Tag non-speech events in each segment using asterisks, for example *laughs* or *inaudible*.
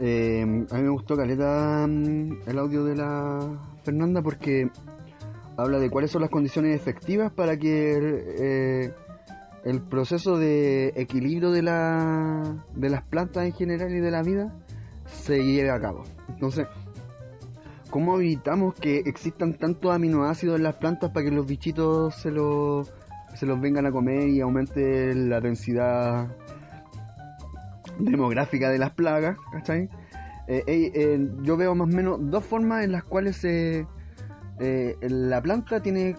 Eh, a mí me gustó Caleta mm, el audio de la Fernanda porque habla de cuáles son las condiciones efectivas para que eh, el proceso de equilibrio de, la, de las plantas en general y de la vida se lleve a cabo. Entonces, ¿cómo evitamos que existan tantos aminoácidos en las plantas para que los bichitos se los, se los vengan a comer y aumente la densidad demográfica de las plagas? ¿cachai? Eh, eh, eh, yo veo más o menos dos formas en las cuales la planta tiene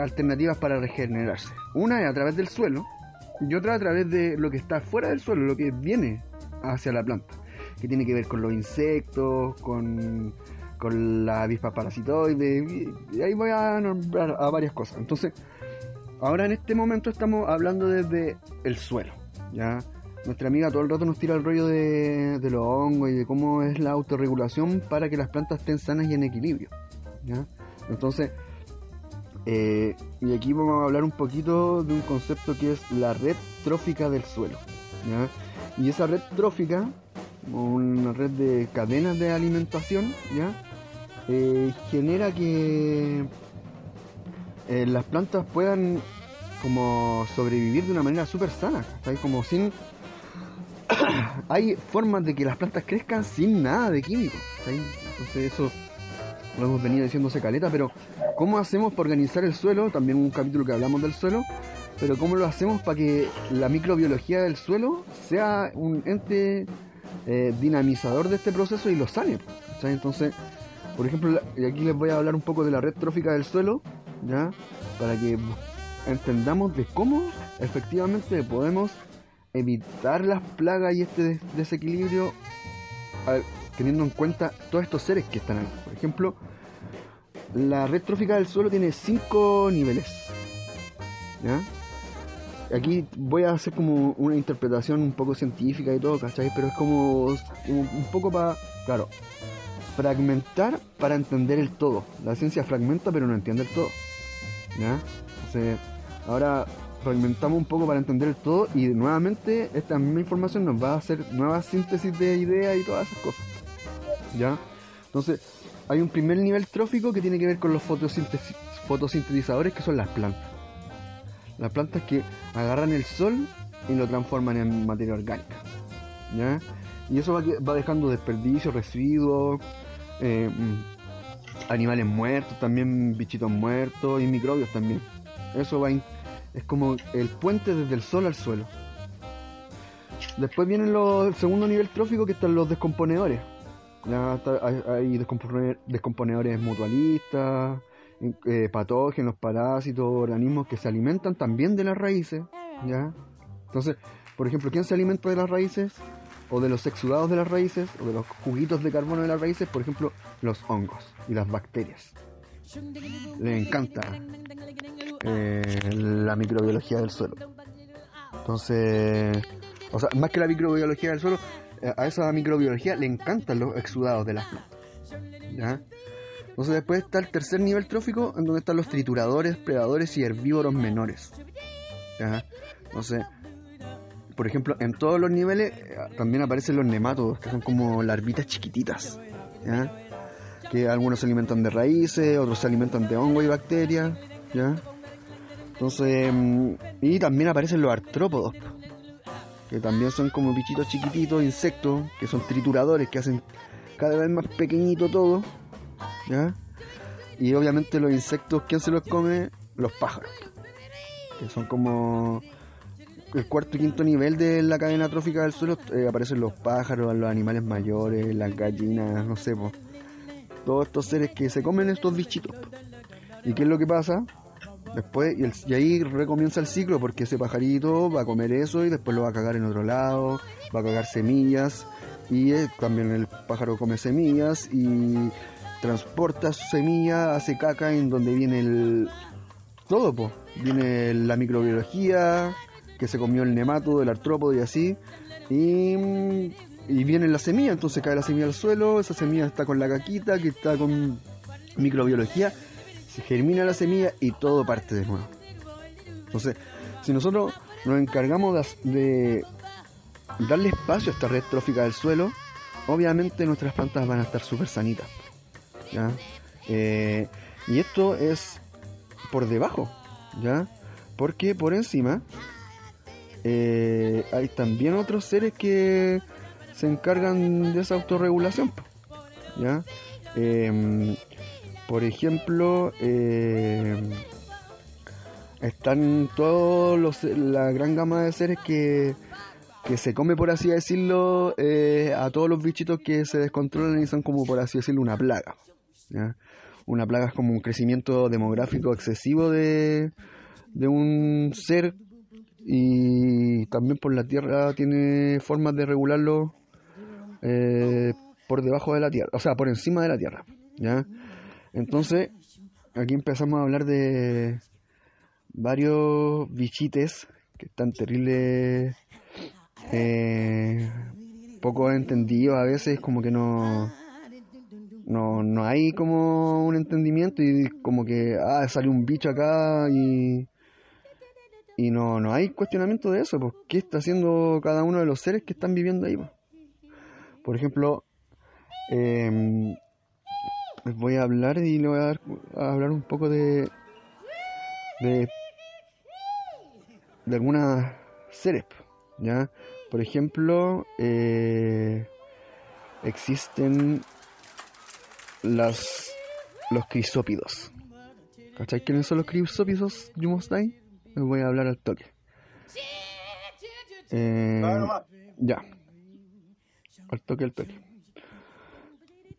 alternativas para regenerarse. Una es a través del suelo y otra a través de lo que está fuera del suelo, lo que viene hacia la planta, que tiene que ver con los insectos, con, con la avispa parasitoide, y ahí voy a nombrar a varias cosas. Entonces, ahora en este momento estamos hablando desde el suelo, ¿ya? Nuestra amiga todo el rato nos tira el rollo de, los hongos y de cómo es la autorregulación para que las plantas estén sanas y en equilibrio. Entonces, eh, y aquí vamos a hablar un poquito de un concepto que es la red trófica del suelo. Y esa red trófica, una red de cadenas de alimentación, ¿ya? Eh, genera que eh, las plantas puedan como sobrevivir de una manera súper sana, como sin hay formas de que las plantas crezcan sin nada de químicos. Entonces eso lo hemos venido diciendo caleta, pero ¿cómo hacemos para organizar el suelo? También un capítulo que hablamos del suelo, pero ¿cómo lo hacemos para que la microbiología del suelo sea un ente eh, dinamizador de este proceso y lo sane? Entonces, por ejemplo, y aquí les voy a hablar un poco de la red trófica del suelo, ¿ya? Para que entendamos de cómo efectivamente podemos evitar las plagas y este desequilibrio teniendo en cuenta todos estos seres que están ahí. Por ejemplo, la red trófica del suelo tiene cinco niveles. Aquí voy a hacer como una interpretación un poco científica y todo, ¿cachai? Pero es como, un poco para, claro, fragmentar para entender el todo. La ciencia fragmenta pero no entiende el todo. ¿Ya? Entonces, ahora fragmentamos un poco para entender el todo y nuevamente esta misma información nos va a hacer nuevas síntesis de ideas y todas esas cosas. ¿Ya? Entonces, hay un primer nivel trófico que tiene que ver con los fotosintetizadores que son las plantas. Las plantas que agarran el sol y lo transforman en materia orgánica. ¿Ya? Y eso va, dejando desperdicios, residuos, eh, mm, animales muertos, también bichitos muertos y microbios también. Eso va es como el puente desde el sol al suelo. Después vienen los, el segundo nivel trófico que están los descomponedores. hay, descomponedores mutualistas, eh, patógenos, parásitos, organismos que se alimentan también de las raíces. ¿ya? Entonces, por ejemplo, ¿quién se alimenta de las raíces? O de los exudados de las raíces, o de los juguitos de carbono de las raíces, por ejemplo, los hongos y las bacterias. Les encanta eh, la microbiología del suelo. Entonces, o sea, más que la microbiología del suelo, eh, a esa microbiología le encantan los exudados de las plantas. Entonces después está el tercer nivel trófico, en donde están los trituradores, predadores y herbívoros menores. Entonces, por ejemplo, en todos los niveles eh, también aparecen los nematodos, que son como larvitas chiquititas. Que algunos se alimentan de raíces, otros se alimentan de hongo y bacterias. ¿ya? Entonces, mm, y también aparecen los artrópodos, que también son como bichitos chiquititos, insectos, que son trituradores, que hacen cada vez más pequeñito todo, ¿ya? Y obviamente los insectos, ¿quién se los come? Los pájaros, que son como el cuarto y quinto nivel de la cadena trófica del suelo, eh, aparecen los pájaros, los animales mayores, las gallinas, no sé, todos estos seres que se comen estos bichitos. ¿Y qué es lo que pasa? Después, y, ahí recomienza el ciclo porque ese pajarito va a comer eso y después lo va a cagar en otro lado, va a cagar semillas y eh, también el pájaro come semillas y transporta su semilla, hace caca en donde viene el todo, pues viene la microbiología que se comió el nemato del artrópodo y así y, y viene la semilla, entonces cae la semilla al suelo, esa semilla está con la caquita que está con microbiología se germina la semilla y todo parte de nuevo. Entonces, si nosotros nos encargamos de, darle espacio a esta red trófica del suelo, obviamente nuestras plantas van a estar súper sanitas. ¿ya? Eh, y esto es por debajo, ¿ya? Porque por encima eh, hay también otros seres que se encargan de esa autorregulación, ¿ya? Em, por ejemplo, em, están todos los, la gran gama de seres que, que se come, por así decirlo, eh, a todos los bichitos que se descontrolan y son como, por así decirlo, una plaga. Una plaga es como un crecimiento demográfico excesivo de, de un ser y también por la tierra tiene formas de regularlo eh, por debajo de la tierra, o sea, por encima de la tierra. ¿ya? Entonces, aquí empezamos a hablar de varios bichites que están terribles, eh, poco entendidos a veces, como que no, no, no hay como un entendimiento y como que, ah, sale un bicho acá y, y no, no hay cuestionamiento de eso, pues, ¿qué está haciendo cada uno de los seres que están viviendo ahí? Pues? Por ejemplo, eh, les voy a hablar y le voy a, dar, a hablar un poco de, de, de algunas seres, ¿ya? Por ejemplo, eh, existen las, los crisópidos. ¿Cachai quiénes son los crisópidos, Yumostai? Les voy a hablar al toque. Eh, ya. Al toque, al toque.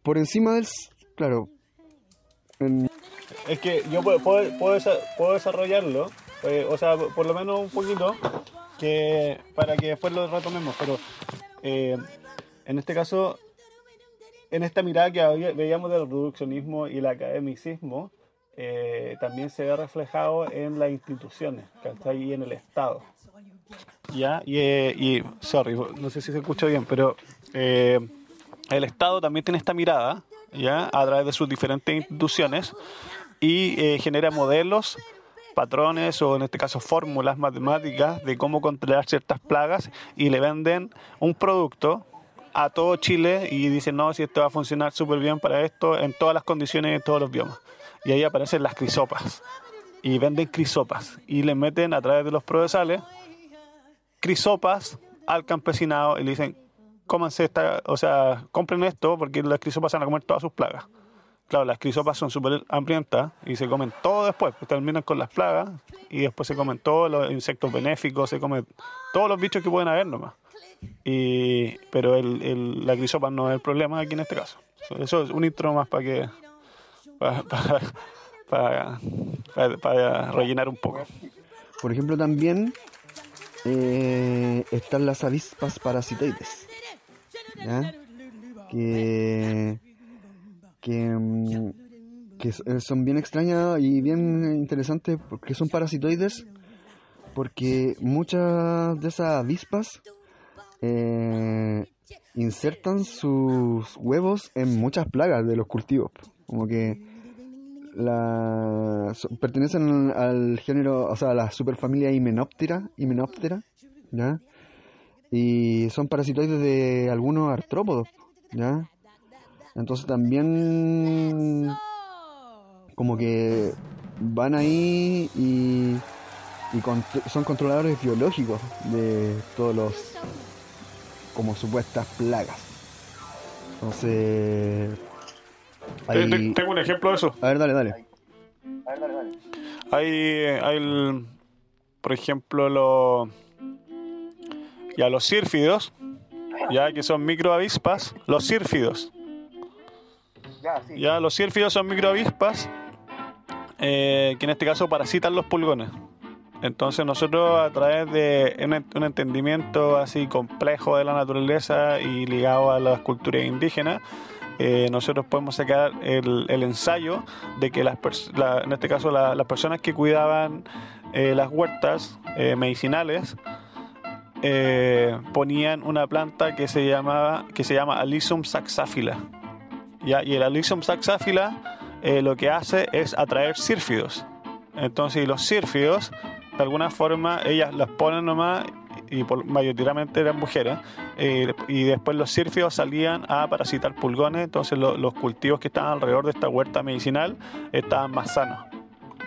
Por encima del, Claro. Es que yo puedo, puedo, desarrollarlo, eh, o sea, por lo menos un poquito, que para que después lo retomemos, pero eh, en este caso, en esta mirada que veíamos del reduccionismo y el academicismo, eh, también se ve reflejado en las instituciones, que está ahí en el Estado. ¿Ya? Y, y, sorry, no sé si se escucha bien, pero el Estado también tiene esta mirada ¿ya? a través de sus diferentes instituciones y eh, genera modelos, patrones o en este caso fórmulas matemáticas de cómo controlar ciertas plagas y le venden un producto a todo Chile y dicen, no, si esto va a funcionar súper bien para esto, en todas las condiciones y en todos los biomas. Y ahí aparecen las crisopas. Y venden crisopas. Y le meten a través de los provenzales crisopas al campesinado y le dicen, cómanse esta, o sea, compren esto porque las crisopas van a comer todas sus plagas. Claro, las crisopas son súper hambrientas y se comen todo después, pues terminan con las plagas y después se comen todos los insectos benéficos, se comen todos los bichos que pueden haber nomás. Y, pero el, el, la crisopa no es el problema aquí en este caso. Eso es un intro más para que para, *laughs* para, rellenar un poco. Por ejemplo, también eh, están las avispas parasitoides que, mm, que, son bien extrañas y bien interesantes porque son parasitoides, porque muchas de esas avispas eh, insertan sus huevos en muchas plagas de los cultivos, como que la, pertenecen al género, o sea, a la superfamilia Hymenoptera, Hymenoptera, ¿ya? Y son parasitoides de algunos artrópodos, ¿ya? Entonces también como que van ahí y, son controladores biológicos de todos los como supuestas plagas. Entonces tengo un ejemplo de eso. A ver, dale, dale. Hay, hay por ejemplo, los y a los sírfidos, ya que son microavispas, los sírfidos. Ya, los sírfidos son microavispas eh, que en este caso parasitan los pulgones. Entonces nosotros a través de un, entendimiento así complejo de la naturaleza y ligado a las culturas indígenas, eh, nosotros podemos sacar el, ensayo de que las en este caso las personas que cuidaban eh, las huertas medicinales eh, ponían una planta que se llamaba que se llama Alyssum saxáfila. ¿ya? Y el Alyssum saxáfila eh, lo que hace es atraer sírfidos. Entonces, los sírfidos, de alguna forma, ellas las ponen nomás y por, mayoritariamente eran mujeres, eh, y después los sírfidos salían a parasitar pulgones, entonces los cultivos que estaban alrededor de esta huerta medicinal estaban más sanos.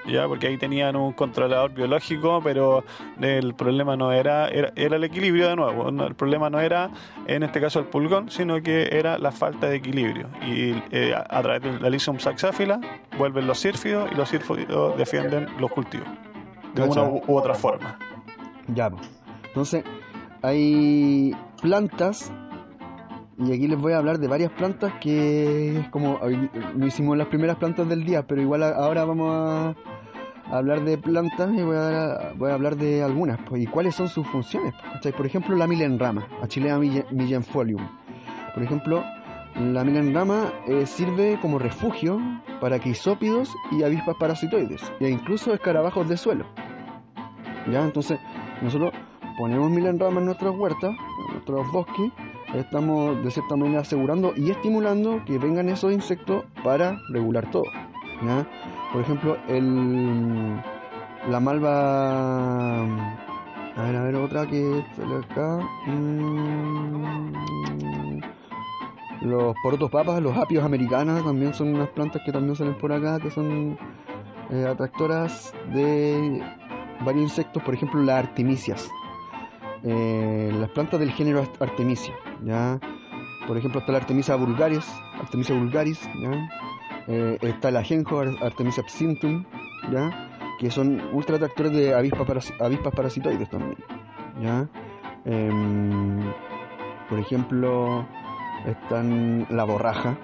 ¿Ya? porque ahí tenían un controlador biológico, pero el problema no era, era, el equilibrio de nuevo, el problema no era en este caso el pulgón, sino que era la falta de equilibrio. Y eh, a, través del Alisium saxáfila vuelven los sírfidos y los sírfidos defienden los cultivos, de una u, otra forma. Ya, entonces hay plantas y aquí les voy a hablar de varias plantas que es como no hicimos las primeras plantas del día, pero igual ahora vamos a, hablar de plantas y voy a, voy a hablar de algunas. Pues, ¿Y cuáles son sus funciones? Por ejemplo, la milenrama, Achillea millenfolium. Por ejemplo, la milenrama eh, sirve como refugio para quisópidos y avispas parasitoides, e incluso escarabajos de suelo. ¿Ya? Entonces, nosotros ponemos milenrama en nuestras huertas, en nuestros bosques, estamos de cierta manera asegurando y estimulando que vengan esos insectos para regular todo. Por ejemplo, el, la malva... A ver, a ver, otra que sale acá. Mm, los porotos papas, los apios americanas, también son unas plantas que también salen por acá, que son eh, atractoras de varios insectos, por ejemplo, las artemisias. Eh, las plantas del género Artemisia, ¿ya? Por ejemplo, está la Artemisia vulgaris, Artemisia vulgaris, ¿ya? Eh, está el ajenjo, Artemisia absinthium, ¿ya? Que son ultra atractores de avispas, parasitoides también, ¿ya? Em, por ejemplo, están la borraja,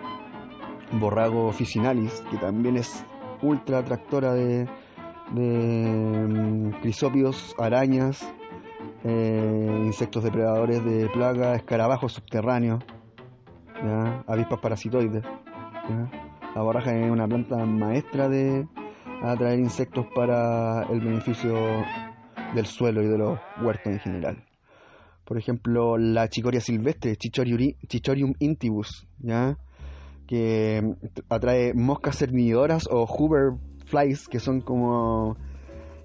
borrago officinalis, que también es ultra atractora de, em, crisópidos, arañas, eh, insectos depredadores de plaga, escarabajos subterráneos, avispas parasitoides. La borraja es una planta maestra de atraer insectos para el beneficio del suelo y de los huertos en general. Por ejemplo, la chicoria silvestre, Chichorium intibus, ¿ya? que atrae moscas cernidoras o hoover flies, que son como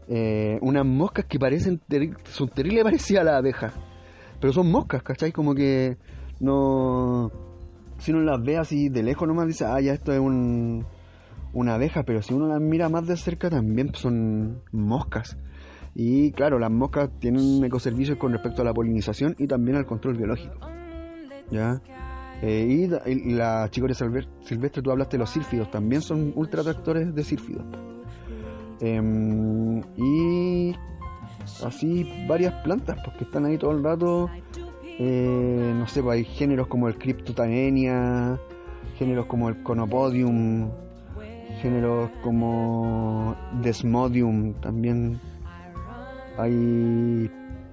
eh, unas moscas que parecen son terribles parecidas a la abeja. Pero son moscas, ¿cachai? Como que no. Si uno las ve así de lejos nomás dice, ah, ya esto es un, una abeja, pero si uno las mira más de cerca también son moscas. Y claro, las moscas tienen ecoservicios con respecto a la polinización y también al control biológico. ¿Ya? Eh, y, la chicoria silvestre, tú hablaste de los sílfidos, también son ultra tractores de sílfidos. Em, y así varias plantas, porque están ahí todo el rato. Eh, no sé, pues hay géneros como el Cryptotanenia, géneros como el Conopodium, géneros como Desmodium también. Hay,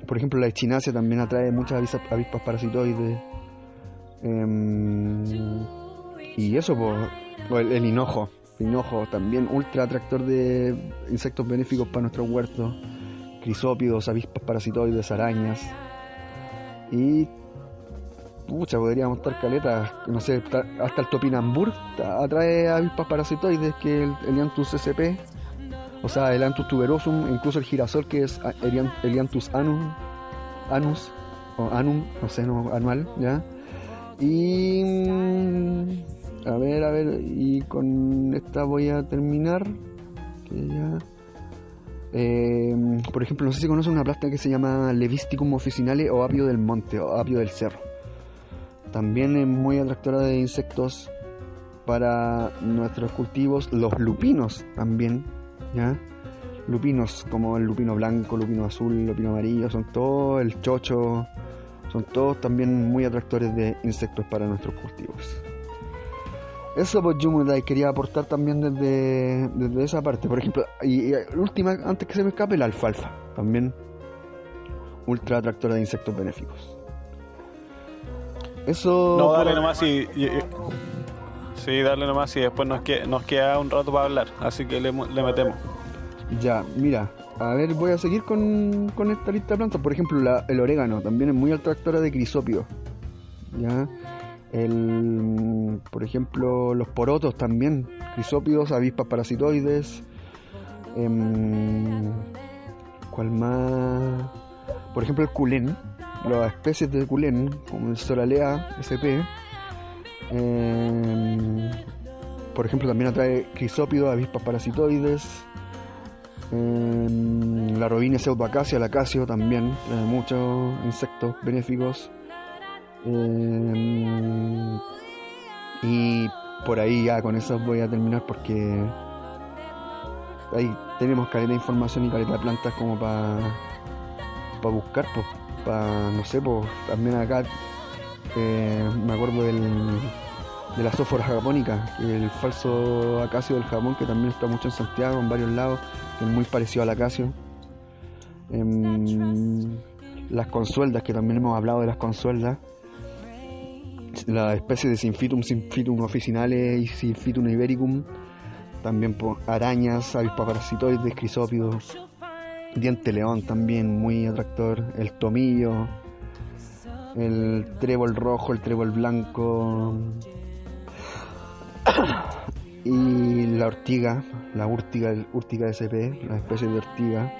por ejemplo, la echinacia también atrae muchas avispas parasitoides. Em, y eso, pues, el hinojo hinojo también ultra atractor de insectos benéficos para nuestro huerto, crisópidos, avispas parasitoides, arañas. Y pucha, podríamos estar caletas, no sé, hasta el topinambur atrae avispas parasitoides que el Elianthus sp, o sea, el Elianthus tuberosum, incluso el girasol que es Elianthus anum, anus o anum, no sé, no, anual, ¿ya? Y a ver, a ver, y con esta voy a terminar. Em, por ejemplo, no sé si conocen una planta que se llama Levisticum officinale o apio del monte o apio del cerro. También es muy atractora de insectos para nuestros cultivos. Los lupinos también, ¿ya? Lupinos como el lupino blanco, lupino azul, lupino amarillo, son todos, el chocho, son todos también muy atractores de insectos para nuestros cultivos. Eso pues Jumudai quería aportar también desde, desde esa parte. Por ejemplo, y, última, antes que se me escape, la alfalfa. También ultra atractora de insectos benéficos. Eso... No, dale nomás y, Sí, dale nomás y después nos, queda, nos queda un rato para hablar. Así que le, le metemos. Ya, mira, a ver, voy a seguir con, con esta lista de plantas. Por ejemplo, la, el orégano también es muy atractora de crisopio. ¿Ya? El, por ejemplo, los porotos también, crisópidos, avispas parasitoides. Em, ¿Cuál más? por ejemplo, el culén, las especies de culén, como el Soralea sp. Em, por ejemplo, también atrae crisópidos, avispas parasitoides. Em, la robinia pseudoacacia, el acacio también, muchos insectos benéficos. Em, y por ahí ya con eso voy a terminar porque ahí tenemos caleta de información y caleta de plantas como para para buscar, pues, para, no sé, pues, también acá eh, me acuerdo del, de la sófora japónica, el falso acacio del Japón, que también está mucho en Santiago, en varios lados, que es muy parecido al acacio. Em, las consueldas, que también hemos hablado de las consueldas. La especie de Sinfitum, Sinfitum officinale y Sinfitum ibericum. También arañas, avispas parasitoides, crisópidos. Diente león también muy atractor. El tomillo. El trébol rojo, el trébol blanco. *coughs* y la ortiga, la urtiga, urtiga SP, la especie de ortiga.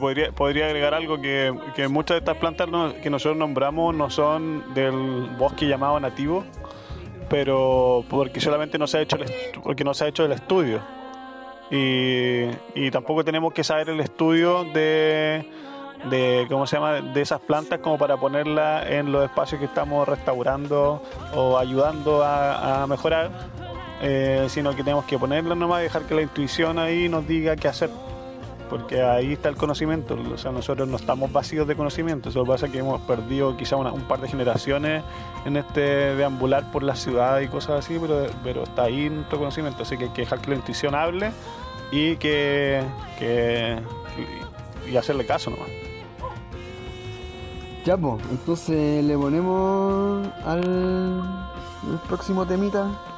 Podría, agregar algo que, muchas de estas plantas que nosotros nombramos no son del bosque llamado nativo, pero porque solamente no se ha hecho el, porque no se ha hecho el estudio. Y, y tampoco tenemos que saber el estudio de, de cómo se llama de esas plantas como para ponerla en los espacios que estamos restaurando o ayudando a, mejorar eh, sino que tenemos que ponerla nomás dejar que la intuición ahí nos diga qué hacer porque ahí está el conocimiento o sea nosotros no estamos vacíos de conocimiento solo pasa que hemos perdido quizá un par de generaciones en este deambular por la ciudad y cosas así pero, pero está ahí nuestro conocimiento así que hay que dejar que la intuición hable y que, y hacerle caso nomás ya, pues, entonces le ponemos al próximo temita.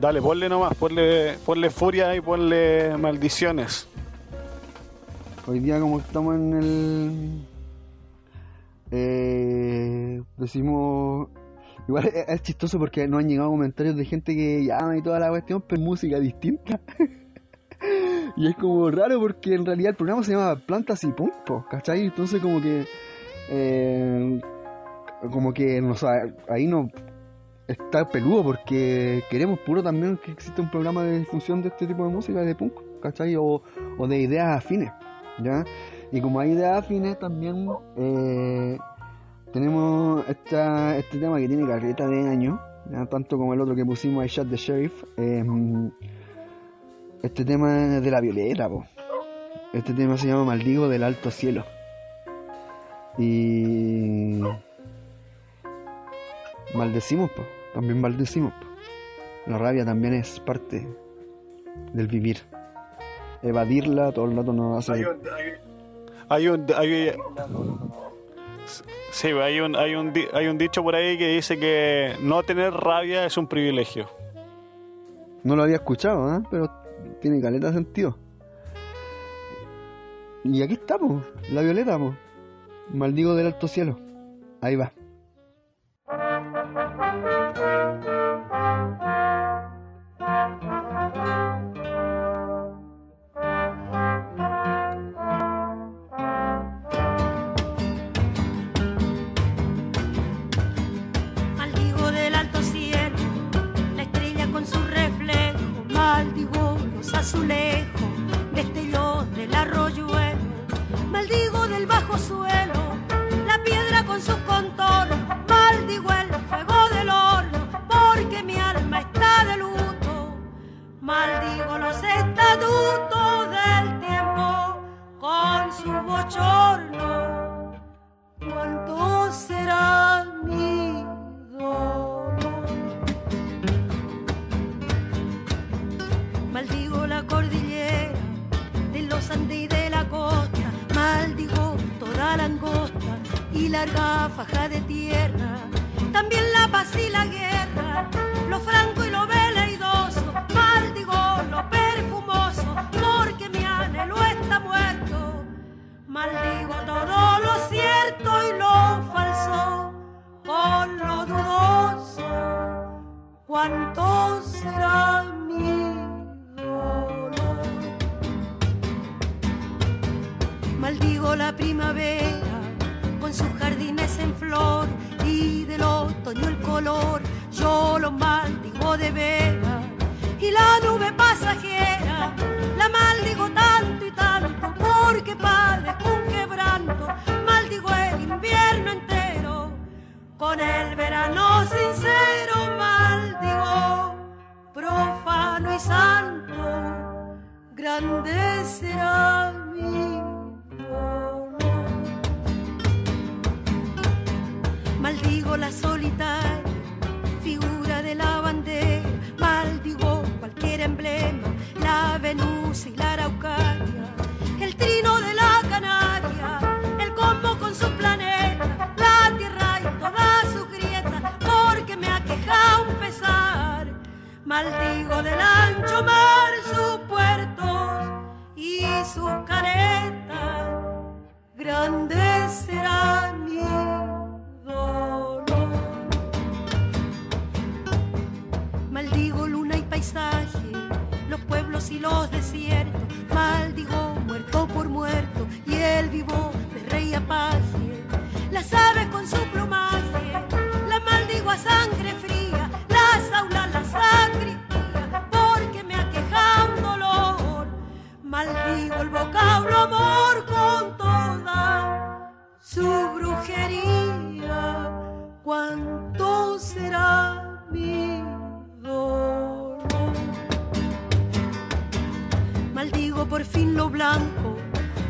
Dale, ponle nomás, ponle, ponle furia y ponle maldiciones. Hoy día como estamos en el... Eh, decimos... Igual es, chistoso porque no han llegado comentarios de gente que llama y toda la cuestión, pero música distinta. *laughs* Y es como raro porque en realidad el programa se llama Plantas y Puntos, ¿cachai? Entonces como que... Eh, como que no, ahí no está peludo porque queremos puro también que exista un programa de difusión de este tipo de música, de punk, ¿cachai? O, de ideas afines, ¿ya? Y como hay ideas afines también eh, tenemos esta, este tema que tiene carreta de años, tanto como el otro que pusimos, I Shot the Sheriff. Eh, este tema es de la Violeta, po. Este tema se llama Maldigo del Alto Cielo. Y. Maldecimos, po. También maldecimos. La rabia también es parte del vivir. Evadirla todo el rato no hace. Hay un. Hay un, hay, sí, hay un, hay, un, hay un dicho por ahí que dice que no tener rabia es un privilegio. No lo había escuchado, ¿eh? pero tiene caleta sentido. Y aquí estamos, la violeta, Maldigo del alto cielo. Ahí va.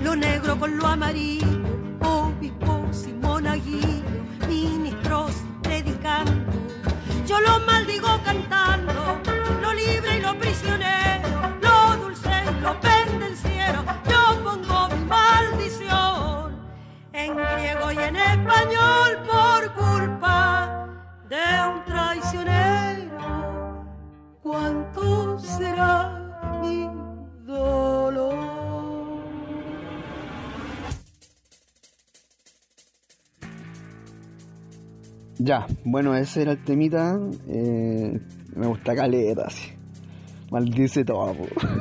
Lo negro con lo amarillo, obispos y monaguillo, ministros predicando. Yo lo maldigo cantando, lo libre y lo prisionero, lo dulce y lo pendenciero. Yo pongo mi maldición en griego y en español por culpa de un traicionero. Ya, bueno, ese era el temita. eh, me gusta caleta, así. Maldice todo.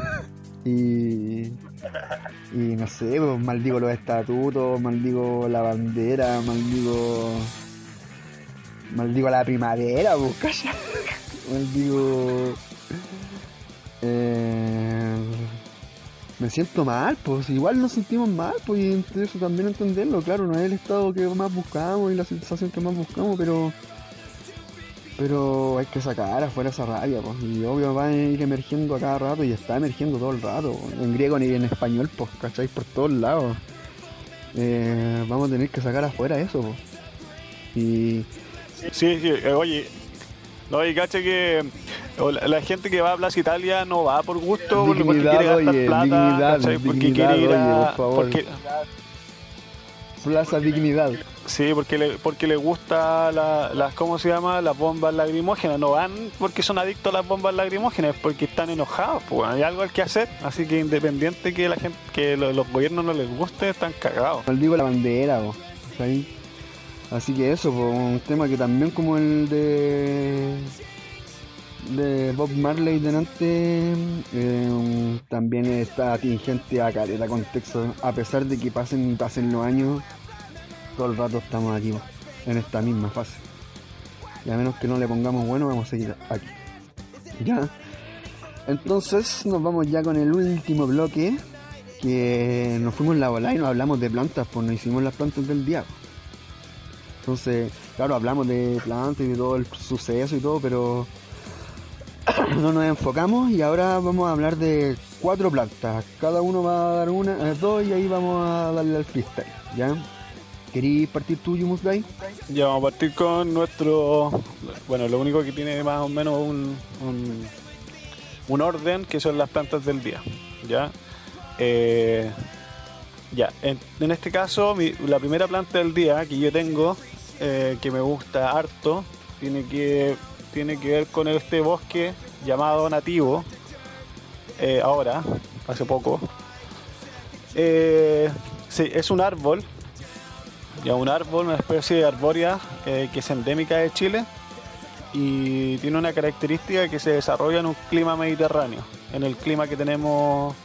*laughs* y. Y no sé, pues, maldigo los estatutos, maldigo la bandera, maldigo. Maldigo la primavera, pues, *laughs* calla. Maldigo. Eh, me siento mal, pues igual nos sentimos mal, pues y eso también entenderlo, claro, no es el estado que más buscamos y la sensación que más buscamos, pero pero hay que sacar afuera esa rabia, pues, y obvio va a ir emergiendo a cada rato y está emergiendo todo el rato, en griego ni en español, pues, ¿cachai? Por todos lados. Eh, vamos a tener que sacar afuera eso, pues. Y Sí, sí, eh, oye. No, y caché que la, la gente que va a Plaza Italia no va por gusto, porque quiere gastar oye, plata, porque quiere ir oye, a. por favor. porque- Plaza Dignidad. sí, porque le, porque le gusta la- las, ¿cómo se llama? Las bombas lacrimógenas. No van porque son adictos a las bombas lacrimógenas, es porque están enojados, pues hay algo al que hacer. Así que independiente que la gente, que lo- los gobiernos no les guste, están cagados. Maldigo la bandera. Así que eso, po, un tema que también como el de de Bob Marley delante eh, también está atingente a caleta contexto a pesar de que pasen pasen los años todo el rato estamos aquí po, en esta misma fase. Y a menos que no le pongamos bueno vamos a seguir aquí. Ya. Entonces nos vamos ya con el último bloque que nos fuimos la bola y nos hablamos de plantas, pues nos hicimos las plantas del día. Entonces, claro, hablamos de plantas y de todo el suceso y todo, pero *clears throat* no nos enfocamos y ahora vamos a hablar de cuatro plantas. Cada uno va a dar una, eh, dos y ahí vamos a darle al freestyle, ¿ya? ¿Queréis partir tú, Yumusdai? Ya vamos a partir con nuestro. Bueno, lo único que tiene más o menos un, un, un orden que son las plantas del día. ¿Ya? Eh, ya, en, en este caso, mi- la primera planta del día que yo tengo, eh, que me gusta harto, tiene que, tiene que ver con este bosque llamado nativo. eh, ahora, hace poco. Eh, sí, es un árbol ya un árbol, una especie de arbórea que es endémica de Chile y tiene una característica que se desarrolla en un clima mediterráneo, en el clima que tenemos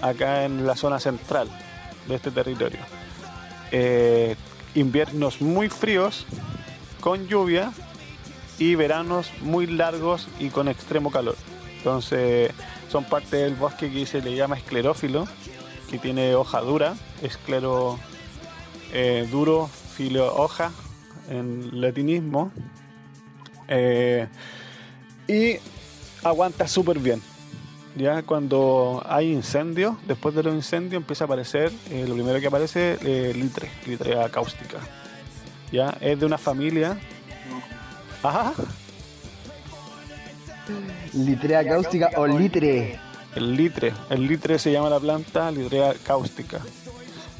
acá en la zona central de este territorio. Inviernos muy fríos con lluvia y veranos muy largos y con extremo calor. Entonces son parte del bosque que se le llama esclerófilo, que tiene hoja dura, esclero eh, duro, filo hoja en latinismo. Eh, y aguanta súper bien. Ya cuando hay incendios, después de los incendios empieza a aparecer, eh, lo primero que aparece, eh, litre, litrea cáustica. Ya es de una familia. Ajá. Litrea cáustica o litre. El litre, el litre se llama la planta litrea cáustica.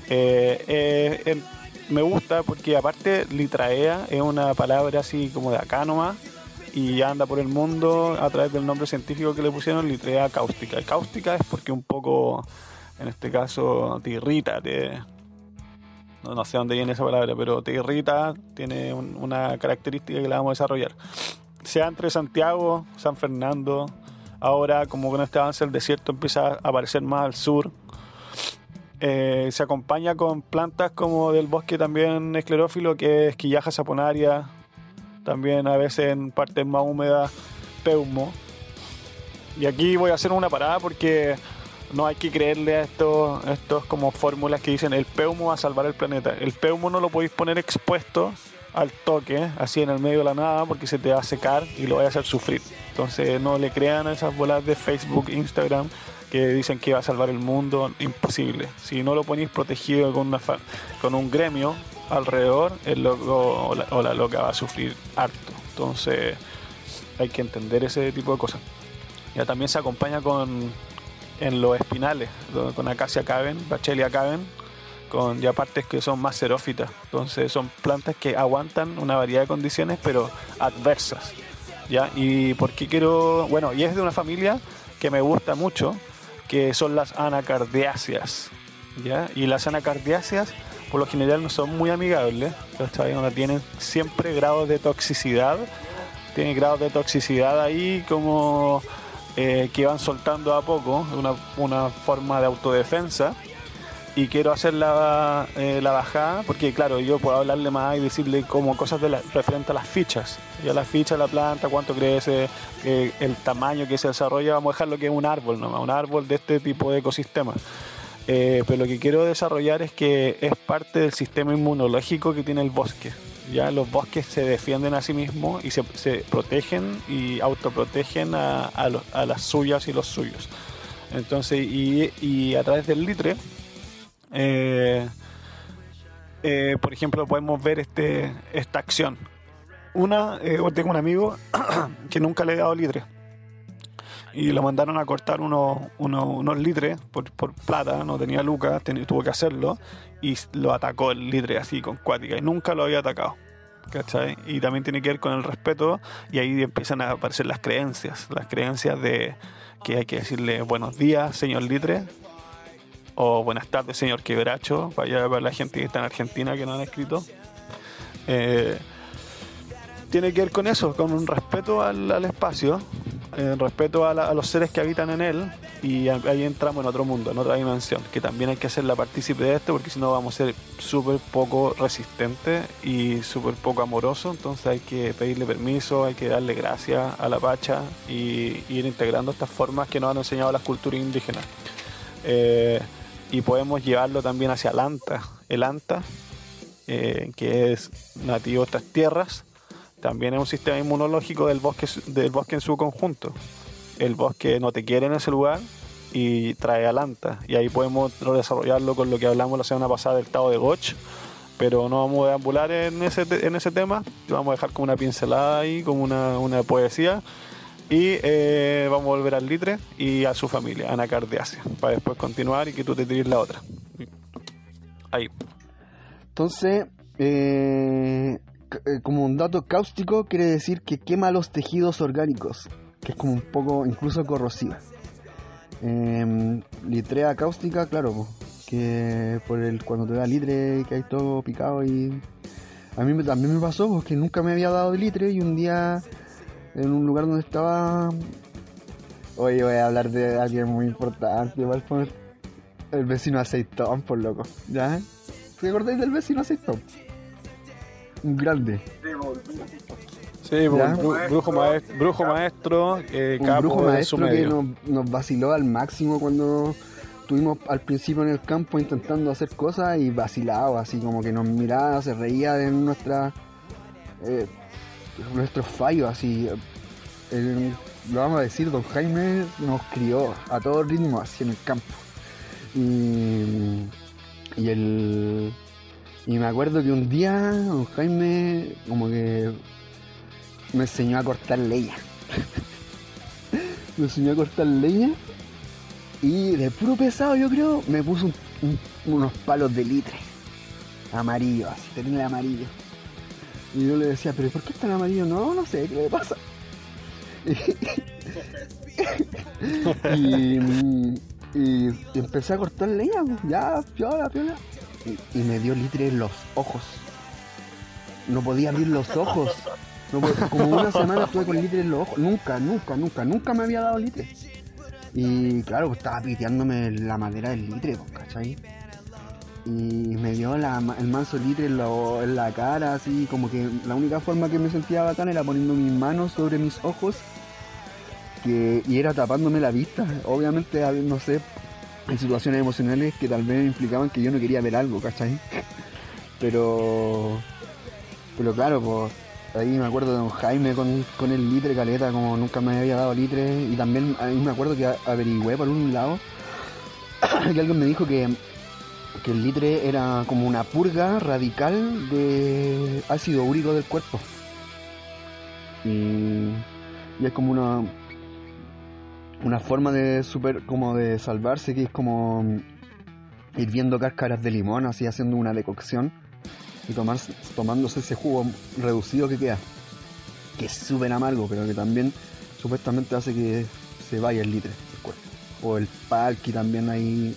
Eh, eh, eh, me gusta porque aparte litraea es una palabra así como de acá nomás y anda por el mundo a través del nombre científico que le pusieron litrea cáustica. Cáustica es porque un poco, en este caso, te irrita, te, no, sé dónde viene esa palabra, pero te irrita, tiene un- una característica que la vamos a desarrollar. Sea entre Santiago, San Fernando, ahora como con este avance el desierto empieza a aparecer más al sur. Eh, se acompaña con plantas como del bosque también esclerófilo, que es quillaja saponaria, también a veces en partes más húmedas, peumo. Y aquí voy a hacer una parada porque no hay que creerle a estos, estos como fórmulas que dicen el peumo va a salvar el planeta. El peumo no lo podéis poner expuesto al toque, así en el medio de la nada, porque se te va a secar y lo va a hacer sufrir. Entonces no le crean a esas bolas de Facebook, Instagram que dicen que va a salvar el mundo, imposible. Si no lo ponéis protegido con, una con un gremio alrededor, el loco o la, o la loca va a sufrir harto. Entonces hay que entender ese tipo de cosas. Ya también se acompaña con en los espinales, con Acacia caven, Bachelia caven, con ya partes que son más xerófitas. Entonces son plantas que aguantan una variedad de condiciones, pero adversas. ¿ya? Y por qué quiero, bueno, y es de una familia que me gusta mucho, que son las anacardiáceas. ¿ya? Y las anacardiáceas por lo general no son muy amigables, ¿cachai? No tienen siempre grados de toxicidad, tienen grados de toxicidad ahí como eh, que van soltando a poco, una, una forma de autodefensa. Y quiero hacer la, eh, la bajada, porque claro, yo puedo hablarle más y decirle como cosas de la, referente a las fichas. Ya las fichas la planta, cuánto crece, eh, el tamaño que se desarrolla, vamos a dejarlo que es un árbol nomás, un árbol de este tipo de ecosistema. Eh, pero lo que quiero desarrollar es que es parte del sistema inmunológico que tiene el bosque. Ya los bosques se defienden a sí mismos y se, protegen y autoprotegen a, las suyas y los suyos. Entonces, y, a través del litre, eh, eh, por ejemplo, podemos ver este, esta acción. Una, tengo un amigo *coughs* que nunca le he dado litre y lo mandaron a cortar unos, unos, unos litres por, plata, no tenía lucas, ten- tuvo que hacerlo y lo atacó el litre así con cuática y nunca lo había atacado. ¿cachai? Y también tiene que ver con el respeto y ahí empiezan a aparecer las creencias, las creencias de que hay que decirle buenos días, señor litre, o buenas tardes, señor quebracho, para, allá, para la gente que está en Argentina que no han escrito. Eh, tiene que ver con eso, con un respeto al, espacio, eh, respeto a, la- los seres que habitan en él y ahí entramos en otro mundo, en otra dimensión, que también hay que hacerla partícipe de esto porque si no vamos a ser súper poco resistentes y súper poco amorosos, entonces hay que pedirle permiso, hay que darle gracias a la pacha y, ir integrando estas formas que nos han enseñado las culturas indígenas. Eh, y podemos llevarlo también hacia el anta, el anta, eh, que es nativo de estas tierras, también es un sistema inmunológico del bosque, del bosque en su conjunto. El bosque no te quiere en ese lugar y trae al anta. Y ahí podemos desarrollarlo con lo que hablamos la semana pasada del Tao de Goch. Pero no vamos a deambular en ese, en ese tema. Vamos a dejar como una pincelada ahí, como una, una poesía. Y eh, vamos a volver al litre y a su familia, anacardiácea, para después continuar y que tú te tires la otra. Ahí. Entonces, eh, como un dato cáustico, quiere decir que quema los tejidos orgánicos, que es como un poco incluso corrosiva. Em, litrea cáustica, claro, que por el cuando te da litre que hay todo picado y a mí también me pasó porque nunca me había dado de litre y un día en un lugar donde estaba Oye, voy a hablar de alguien muy importante, igual por el vecino aceitón, por loco, ¿ya? ¿Te acordáis del vecino sexto? Un grande. Sí, Ya. bru- brujo, maestro, brujo maestro, eh, Un brujo de su maestro que nos, nos vaciló al máximo cuando estuvimos al principio en el campo intentando hacer cosas y vacilado, así como que nos miraba, se reía de nuestra eh, nuestros fallos, así. El- lo vamos a decir, don Jaime nos crió a todo ritmo así en el campo. Y, y el y me acuerdo que un día don Jaime como que me enseñó a cortar leña. *laughs* me enseñó a cortar leña y de puro pesado yo creo me puso un- un- unos palos de litre amarillos, así, tenía amarillo. Y yo le decía, pero ¿por qué están amarillos? No, no sé, ¿qué le pasa? *laughs* y, y- y empecé a cortar leña, ya, piola, piola. Y, me dio litre en los ojos. No podía abrir los ojos. Como una semana estuve con litre en los ojos. Nunca, nunca, nunca, nunca me había dado litre. Y claro, estaba piteándome la madera del litre, ¿cachai? Y me dio el manso litre en, la cara, así como que la única forma que me sentía bacán era poniendo mis manos sobre mis ojos que, y era tapándome la vista. Obviamente, no sé, hay situaciones emocionales que tal vez implicaban que yo no quería ver algo, ¿cachai? Pero, pero claro, pues ahí me acuerdo de don Jaime con, con el litre caleta, como nunca me había dado litre. Y también ahí me acuerdo que averigüé por un lado *coughs* que alguien me dijo que, que el litre era como una purga radical de ácido úrico del cuerpo. Y, y es como una una forma de super como de salvarse que es como hirviendo cáscaras de limón así haciendo una decocción y tomar, tomándose ese jugo reducido que queda que es súper amargo pero que también supuestamente hace que se vaya el litre del cuerpo o el palki también ahí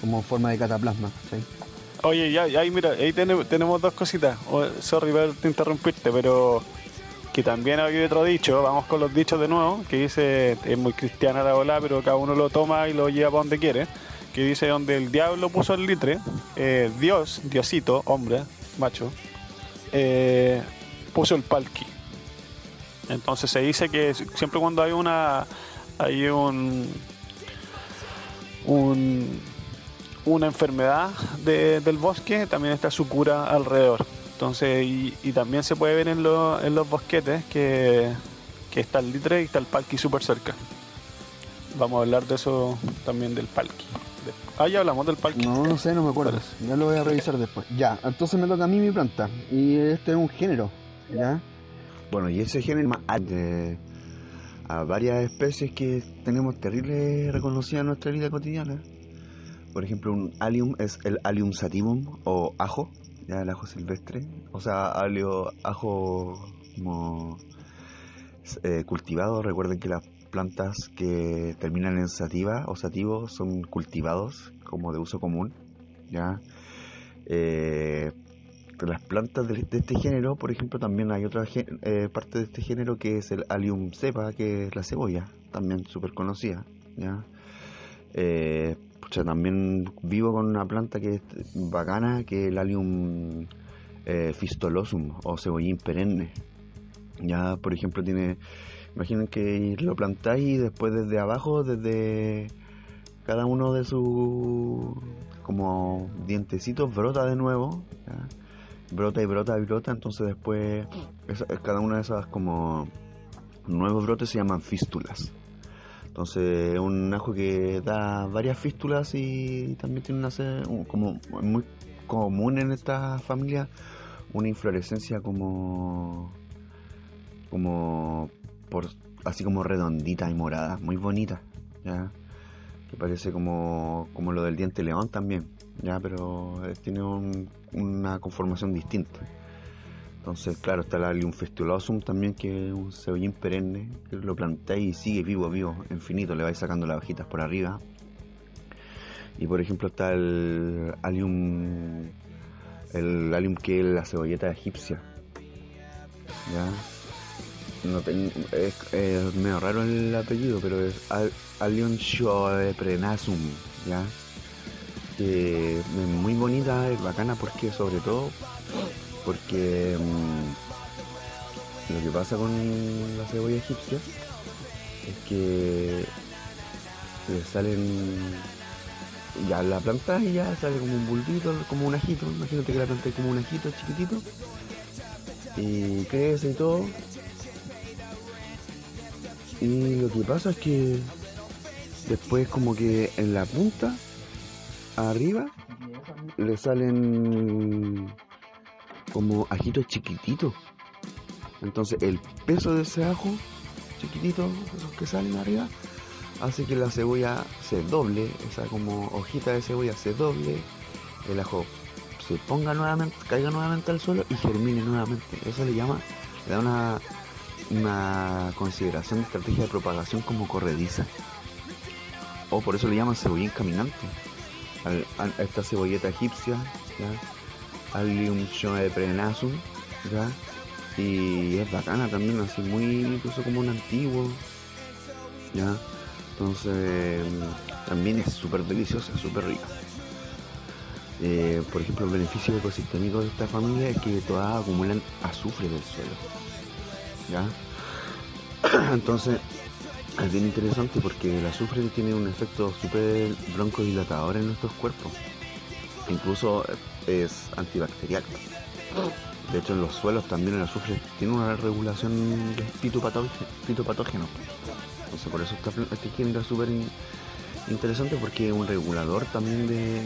como forma de cataplasma ¿cachai? Oye, ya, ahí mira, ahí tene- tenemos dos cositas. Oh, sorry por interrumpirte, pero que también había otro dicho, vamos con los dichos de nuevo, que dice, es muy cristiana la bola, pero cada uno lo toma y lo lleva para donde quiere, que dice donde el diablo puso el litre, eh, Dios, Diosito, hombre, macho, eh, puso el palki. Entonces se dice que siempre cuando hay una hay un un una enfermedad de- del bosque, también está su cura alrededor. Entonces, y, y también se puede ver en, lo- en los bosquetes que, que está el litre y está el palki súper cerca. Vamos a hablar de eso también del palki. De- Ah, ya hablamos del palki. no no sé no me acuerdo Parece. ya lo voy a revisar después ya entonces me toca a mí mi planta y este es un género ya bueno y ese género más a varias especies que tenemos terrible reconocidas en nuestra vida cotidiana por ejemplo un allium es el allium sativum o ajo ya el ajo silvestre. O sea alio ajo como eh, cultivado. Recuerden que las plantas que terminan en sativa o sativo son cultivados como de uso común ya Eh, las plantas de, este género por ejemplo también hay otra eh, parte de este género que es el allium cepa que es la cebolla también súper conocida ya eh, pucha, también vivo con una planta que es bacana, que es el Allium eh, fistulosum o cebollín perenne. Ya, por ejemplo, tiene. Imaginen que lo plantáis y después desde abajo, desde cada uno de sus como dientecitos, brota de nuevo. Brota y brota y brota, entonces después cada una de esas como nuevos brotes se llaman fístulas. Entonces es un ajo que da varias fístulas y también tiene una como muy común en esta familia una inflorescencia como como por así como redondita y morada, muy bonita, ya que parece como como lo del diente león también, ya pero eh, tiene un- una conformación distinta. Entonces, claro, está el Allium fistulosum también, que es un cebollín perenne, que lo plantáis y sigue vivo, vivo, infinito, le vais sacando las hojitas por arriba. Y por ejemplo está el Allium, el Allium que es la cebolleta egipcia. ¿Ya? No ten- es, es medio raro el apellido, pero es Al, Allium shoeprenasum, ¿ya? que es muy bonita, es bacana porque sobre todo porque mm, lo que pasa con la cebolla egipcia es que le salen ya la planta y ya sale como un bulbito, como un ajito, imagínate que la planta es como un ajito chiquitito y crece y todo. Y lo que pasa es que después como que en la punta arriba le salen como ajitos chiquititos. Entonces el peso de ese ajo chiquitito, esos que salen arriba, hace que la cebolla se doble, esa como hojita de cebolla se doble, el ajo se ponga nuevamente, caiga nuevamente al suelo y germine nuevamente. Eso le llama, le da una, una consideración de estrategia de propagación como corrediza. O por eso le llaman cebollín caminante a esta cebolleta egipcia. Allium Shoeprenasum, ¿ya? Y es bacana también, así muy incluso como un antiguo, ¿ya? Entonces también es súper deliciosa, súper rica. Eh, por ejemplo, el beneficio ecosistémico de esta familia es que todas acumulan azufre del suelo. ¿ya? *clears throat* Entonces, es bien interesante porque el azufre tiene un efecto súper broncodilatador en nuestros cuerpos. Incluso es antibacterial. De hecho, en los suelos también el azufre tiene una regulación fitopatógeno. Entonces, por eso este género es súper interesante porque es un regulador también de,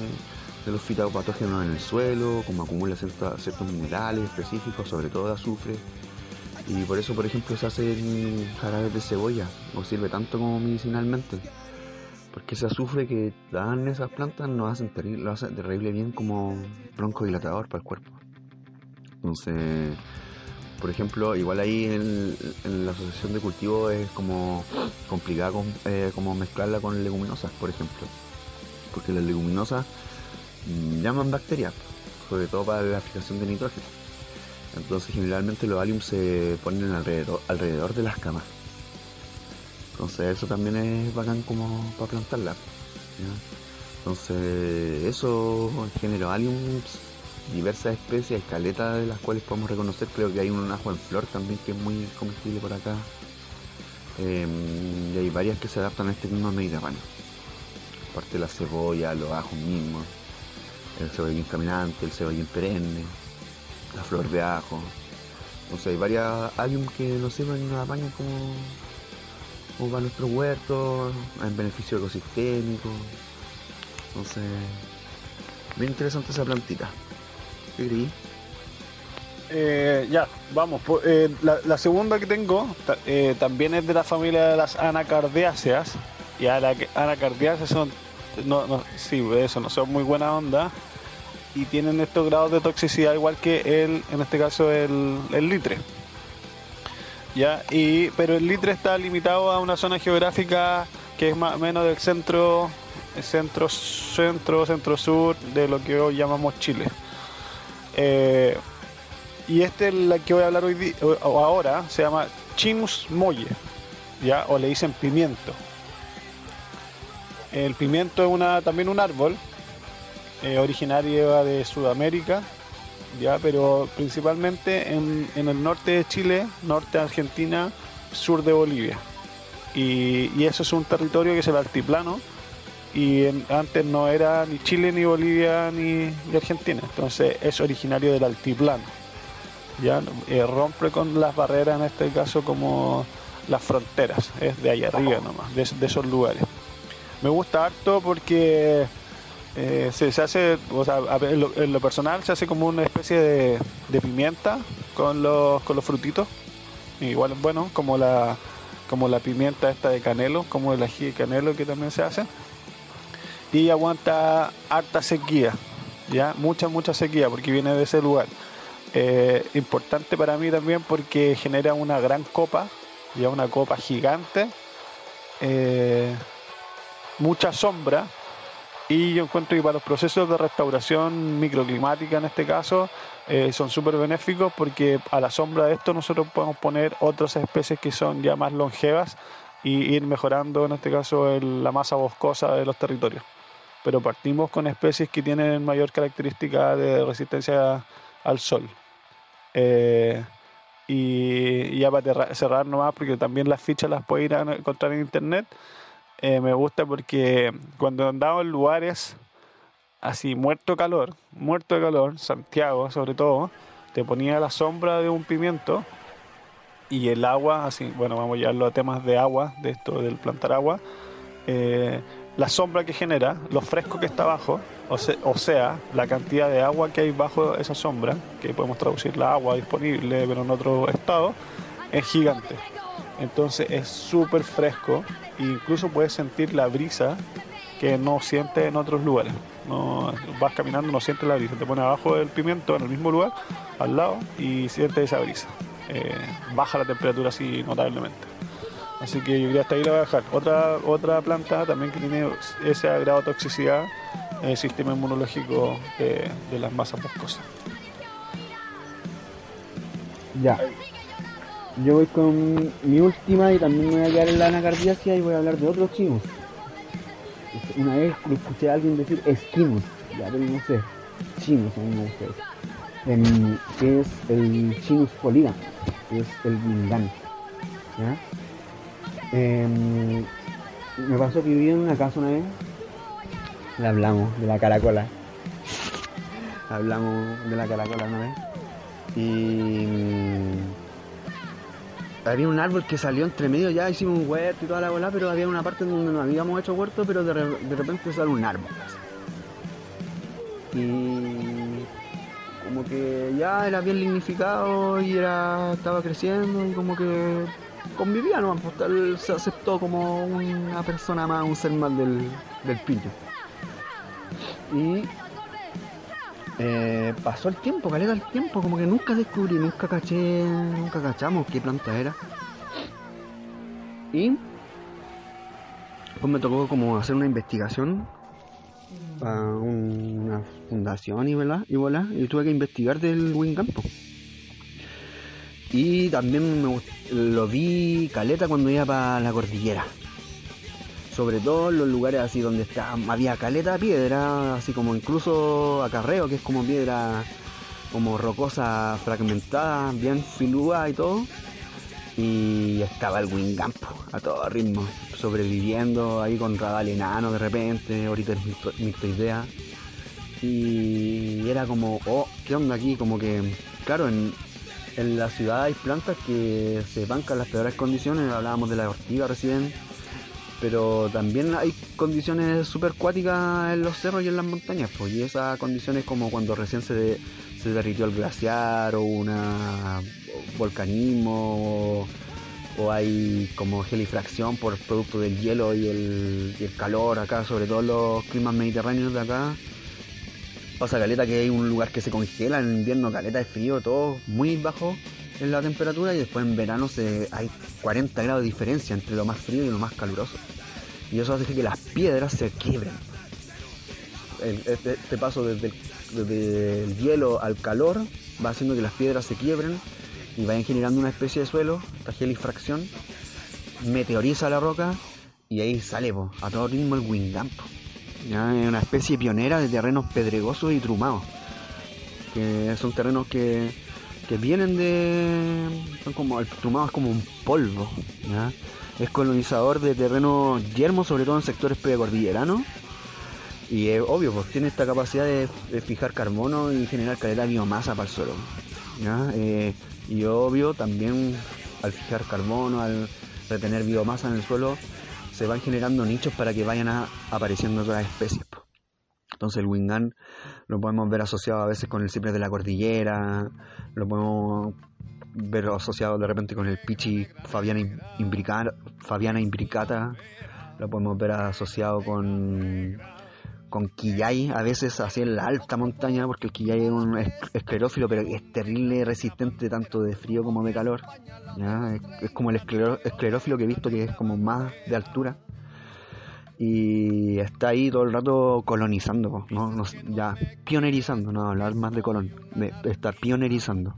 los fitopatógenos en el suelo, como acumula ciertos minerales específicos, sobre todo de azufre y por eso, por ejemplo, se hacen jarabes de cebolla, o sirve tanto como medicinalmente. Porque ese azufre que dan esas plantas lo hacen terrible, lo hace terrible bien como broncodilatador para el cuerpo. Entonces, por ejemplo, igual ahí en, la asociación de cultivo es como complicado eh, como mezclarla con leguminosas, por ejemplo. Porque las leguminosas llaman bacterias, sobre todo para la fijación de nitrógeno. Entonces generalmente los aliums se ponen alrededor, alrededor de las camas. Entonces eso también es bacán como para plantarla. Entonces eso, en género aliums, diversas especies, escaletas de las cuales podemos reconocer. Creo que hay un ajo en flor también que es muy comestible por acá. Em, y hay varias que se adaptan a este clima mediterráneo. Aparte de la cebolla, los ajos mismos, el cebollín caminante, el cebollín perenne la flor de ajo. Sea, hay varias alum que nos sirven y nos apañan como, como para nuestro huerto, en beneficio ecosistémico. Entonces, bien interesante esa plantita. ¿Qué? Eh, ya, vamos. Eh, la, segunda que tengo eh, también es de la familia de las anacardiáceas. Y anacardiáceas son, no, no, sí, eso, no son muy buena onda y tienen estos grados de toxicidad igual que el, en este caso el, el litre. ¿Ya? Y, pero el litre está limitado a una zona geográfica que es más menos del centro, centro, centro, centro sur de lo que hoy llamamos Chile. Eh, y este es la que voy a hablar hoy o ahora, se llama Chinus molle, ¿ya? o le dicen pimiento. El pimiento es una, también un árbol eh, originaria de Sudamérica, ya, pero principalmente en, el norte de Chile, norte de Argentina, sur de Bolivia. Y, eso es un territorio que es el altiplano y antes no era ni Chile, ni Bolivia, ni, Argentina. Entonces es originario del altiplano. Ya eh, rompe con las barreras, en este caso como las fronteras, es de allá arriba nomás, de esos lugares. Me gusta harto porque eh, se, hace, o sea, en lo, personal se hace como una especie de, pimienta con los, con los frutitos. Igual, bueno, como la, como la pimienta esta de canelo, como el ají de canelo que también se hace. Y aguanta harta sequía, ya, mucha, mucha sequía, porque viene de ese lugar. Eh, importante para mí también porque genera una gran copa, ya una copa gigante, eh, mucha sombra, y yo encuentro que para los procesos de restauración microclimática en este caso eh, son súper benéficos porque a la sombra de esto nosotros podemos poner otras especies que son ya más longevas y ir mejorando en este caso la masa boscosa de los territorios. pero partimos con especies que tienen mayor característica de resistencia al sol. Eh, y ya para cerrar nomás, porque también las fichas las puedes ir a encontrar en internet, eh, me gusta porque cuando andamos en lugares así, muerto calor, muerto de calor, Santiago sobre todo, te ponía la sombra de un pimiento y el agua, así, bueno, vamos a los temas de agua, de esto del plantar agua, eh, la sombra que genera, lo fresco que está abajo, o, o, sea, la cantidad de agua que hay bajo esa sombra, que podemos traducir la agua disponible pero en otro estado, es gigante. Entonces es súper fresco e incluso puedes sentir la brisa que no sientes en otros lugares. No, vas caminando, no sientes la brisa. Te pones abajo del pimiento en el mismo lugar, al lado, y sientes esa brisa. Eh, baja la temperatura así notablemente. Así que yo quería hasta ahí la voy a dejar. Otra, otra planta también que tiene ese grado de toxicidad el sistema inmunológico de, las masas boscosas. Ya. Yo voy con mi última y también voy a quedar en la anacardiacia y voy a hablar de otros chinos. Una vez escuché a alguien decir esquinos, ya pero no sé, chinos a mí me gusta eso. que es el chinus polígamo, que es el guindán. Em, me pasó que viví en una casa una vez le hablamos de la caracola. hablamos de la caracola una vez. Y había un árbol que salió entre medio, ya hicimos un huerto y toda la bola, pero había una parte donde no habíamos hecho huerto, pero de, repente salió un árbol. Y como que ya era bien lignificado y era estaba creciendo y como que convivía, ¿no? Pues, se aceptó como una persona más, un ser más del, del pillo. Y eh, pasó el tiempo, caleta el tiempo, como que nunca descubrí, nunca caché, nunca cachamos qué planta era. Y pues me tocó como hacer una investigación para una fundación y, ¿verdad? y, y tuve que investigar del Campo. Y también me, lo vi caleta cuando iba para la cordillera sobre todo en los lugares así donde está, había caleta de piedra, así como incluso acarreo, que es como piedra como rocosa fragmentada, bien filúa y todo. Y estaba el Wingampo a todo ritmo, sobreviviendo ahí con radal enano de repente, ahorita es mi, idea. Y era como, oh, ¿qué onda aquí? Como que, claro, en, en la ciudad hay plantas que se bancan las peores condiciones, hablábamos de la ortiga recién pero también hay condiciones super cuáticas en los cerros y en las montañas, pues, y esas condiciones como cuando recién se, se derritió el glaciar o una volcanismo o, hay como gelifracción por producto del hielo y el, el calor acá, sobre todo los climas mediterráneos de acá. Pasa caleta que hay un lugar que se congela en invierno, caleta de frío, todo muy bajo en la temperatura y después en verano se, hay 40 grados de diferencia entre lo más frío y lo más caluroso. Y eso hace que las piedras se quiebren. Este, este, paso desde el, hielo al calor va haciendo que las piedras se quiebren y vayan generando una especie de suelo, esta gelifracción, meteoriza la roca y ahí sale a todo ritmo el Wingamp. Es una especie pionera de terrenos pedregosos y trumados. Que son terrenos que que vienen de. Son como. El trumado es como un polvo. Es colonizador de terrenos yermos, sobre todo en sectores precordilleranos. Y es obvio, pues tiene esta capacidad de, fijar carbono y generar calidad de biomasa para el suelo. Eh, y obvio, también al fijar carbono, al retener biomasa en el suelo, se van generando nichos para que vayan apareciendo otras especies. Entonces el Wingan lo podemos ver asociado a veces con el ciprés de la cordillera, lo podemos ver asociado de repente con el pichi Fabiana imbricata, Fabiana imbricata, lo podemos ver asociado con con quillay, a veces en la alta montaña, porque el quillay es un esclerófilo, pero es terrible resistente tanto de frío como de calor. Es, como el esclerófilo que he visto que es como más de altura y está ahí todo el rato colonizando, ¿no? ya pionerizando, no hablar más de colon, de, estar pionerizando.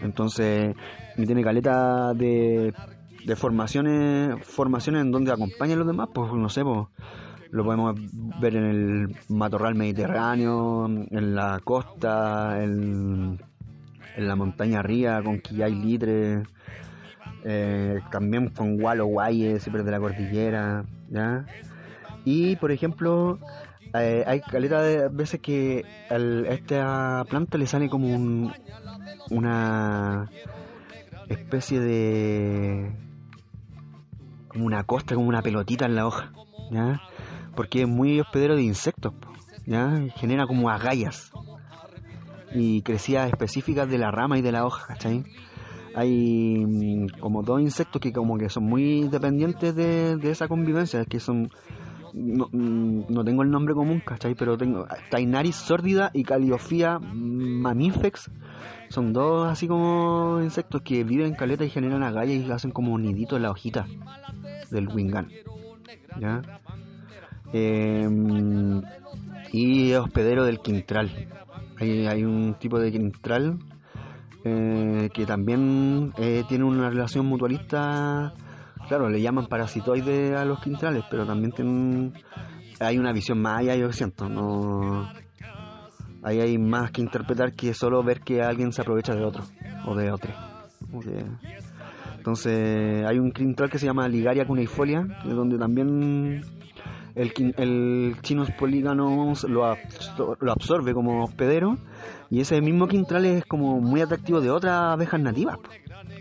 Entonces, tiene caleta de, de formaciones, formaciones en donde acompañan los demás, pues no sé, lo podemos ver en el matorral mediterráneo, en la costa, en, en la montaña ría con quillay litre, eh, también con gualo guayes, siempre de la cordillera, ¿ya? Y por ejemplo, eh, hay caleta de veces que a esta planta le sale como un, una especie de como una costa, como una pelotita en la hoja, ¿ya? Porque es muy hospedero de insectos, ¿ya? Genera como agallas y crecía específicas de la rama y de la hoja, ¿cachai? Hay mm, como dos insectos que como que son muy dependientes de, de esa convivencia, que son no, mm, no, tengo el nombre común, ¿cachai? Pero tengo Tainaris sórdida y Caliofía mamifex. Son dos así como insectos que viven en caleta y generan agallas y hacen como un nidito en la hojita del Wingan. ¿Ya? Em, y hospedero del quintral. Hay, hay un tipo de quintral eh, que también eh, tiene una relación mutualista claro, le llaman parasitoides a los quintrales, pero también tienen, hay una visión más allá, yo siento, no ahí hay más que interpretar que solo ver que alguien se aprovecha de otro o de otro. Entonces hay un quintral que se llama Ligaria cuneifolia, donde también el, el Chinus políganos lo, lo absorbe como hospedero y ese mismo quintral es como muy atractivo de otras abejas nativas.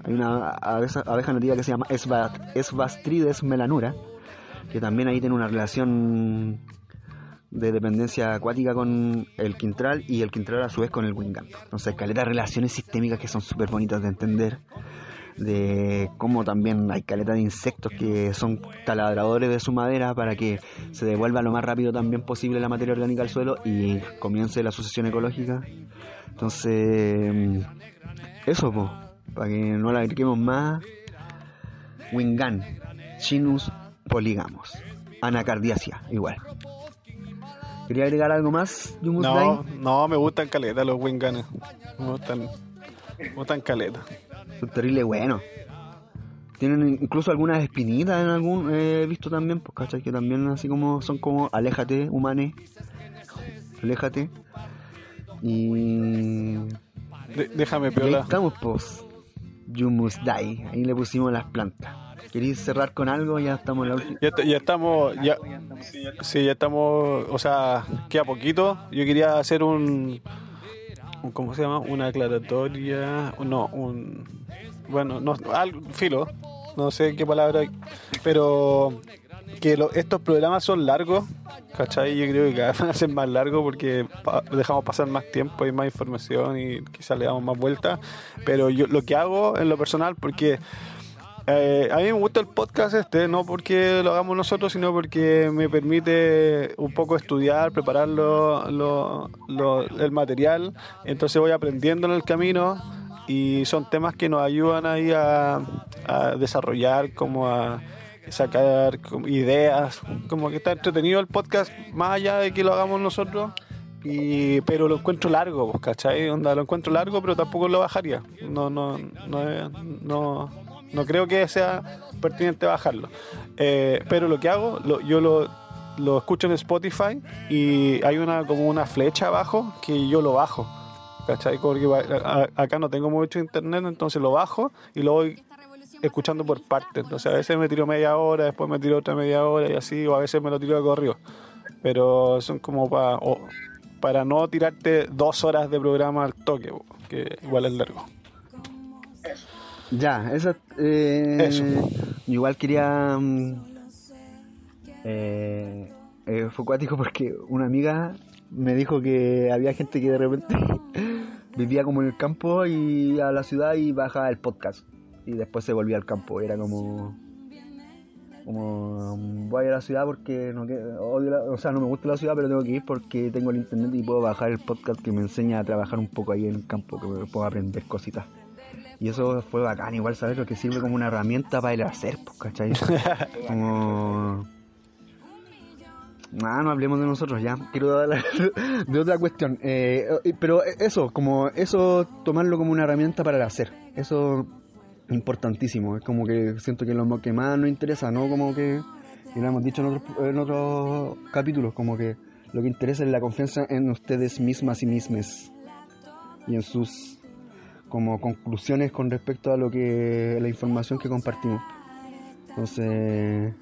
Hay una abeja, nativa que se llama Esbastrides melanura, que también ahí tiene una relación de dependencia acuática con el quintral y el quintral a su vez con el wingam. Entonces, caleta relaciones sistémicas que son súper bonitas de entender, de cómo también hay caleta de insectos que son taladradores de su madera para que se devuelva lo más rápido también posible la materia orgánica al suelo y comience la sucesión ecológica. Entonces, mm, eso, pues para que no la agreguemos más, Wingan, Chinus poligamos, anacardiacia, igual. ¿Quería agregar algo más, No, no, me gustan caletas los Winganes. Me gustan, me gustan caletas. Son terrible bueno. Tienen incluso algunas espinitas en algún, he visto también, pues cachai, que también así como son como aléjate, humane, aléjate. Y... déjame piola. estamos, pues. You Must Die. Ahí le pusimos las plantas. ¿Queréis cerrar con algo? Ya estamos en la última. Ya, estamos, ya, sí, ya estamos, o sea, queda poquito. Yo quería hacer un, ¿cómo se llama? Una aclaratoria, no, un, bueno, no, algo, filo, no sé qué palabra, pero que estos programas son largos, ¿cachai? Yo creo que cada vez van a ser más largos porque dejamos pasar más tiempo y más información y quizás le damos más vueltas. Pero yo lo que hago en lo personal, porque eh, a mí me gusta el podcast este, no porque lo hagamos nosotros, sino porque me permite un poco estudiar, preparar el material. Entonces voy aprendiendo en el camino y son temas que nos ayudan ahí a desarrollar, como a sacar ideas, como que está entretenido el podcast, más allá de que lo hagamos nosotros, y, pero lo encuentro largo, pues, ¿cachai? Onda, lo encuentro largo, pero tampoco lo bajaría. No, no, no, no, no creo que sea pertinente bajarlo. Eh, pero lo que hago, yo lo, lo escucho en Spotify y hay una como una flecha abajo que yo lo bajo. ¿Cachai? Porque acá no tengo mucho internet, entonces lo bajo y lo voy escuchando por partes. Entonces a veces me tiro media hora, después me tiro otra media hora y así, o a veces me lo tiro de corrido. Pero son como para para no tirarte dos horas de programa al toque, que igual es largo. Ya, eso, eh, eso. Igual quería... Mm, eh, eh, fue cuático porque una amiga me dijo que había gente que de repente *laughs* vivía como en el campo y a la ciudad y bajaba el podcast y después se volvía al campo. Era como como voy a la ciudad porque no o sea no me gusta la ciudad pero tengo que ir porque tengo el internet y puedo bajar el podcast que me enseña a trabajar un poco ahí en el campo que puedo aprender cositas y eso fue bacán igual sabes lo que sirve como una herramienta para el hacer pues ¿cachai? *laughs* como Ah, no hablemos de nosotros ya. Quiero hablar *laughs* de otra cuestión. Eh, pero eso, como eso, tomarlo como una herramienta para el hacer. Eso importantísimo. Es como que siento que lo que más nos interesa, no como que y lo hemos dicho en otros, en otros capítulos, como que lo que interesa es la confianza en ustedes mismas y mismes y en sus como conclusiones con respecto a lo que la información que compartimos. Entonces,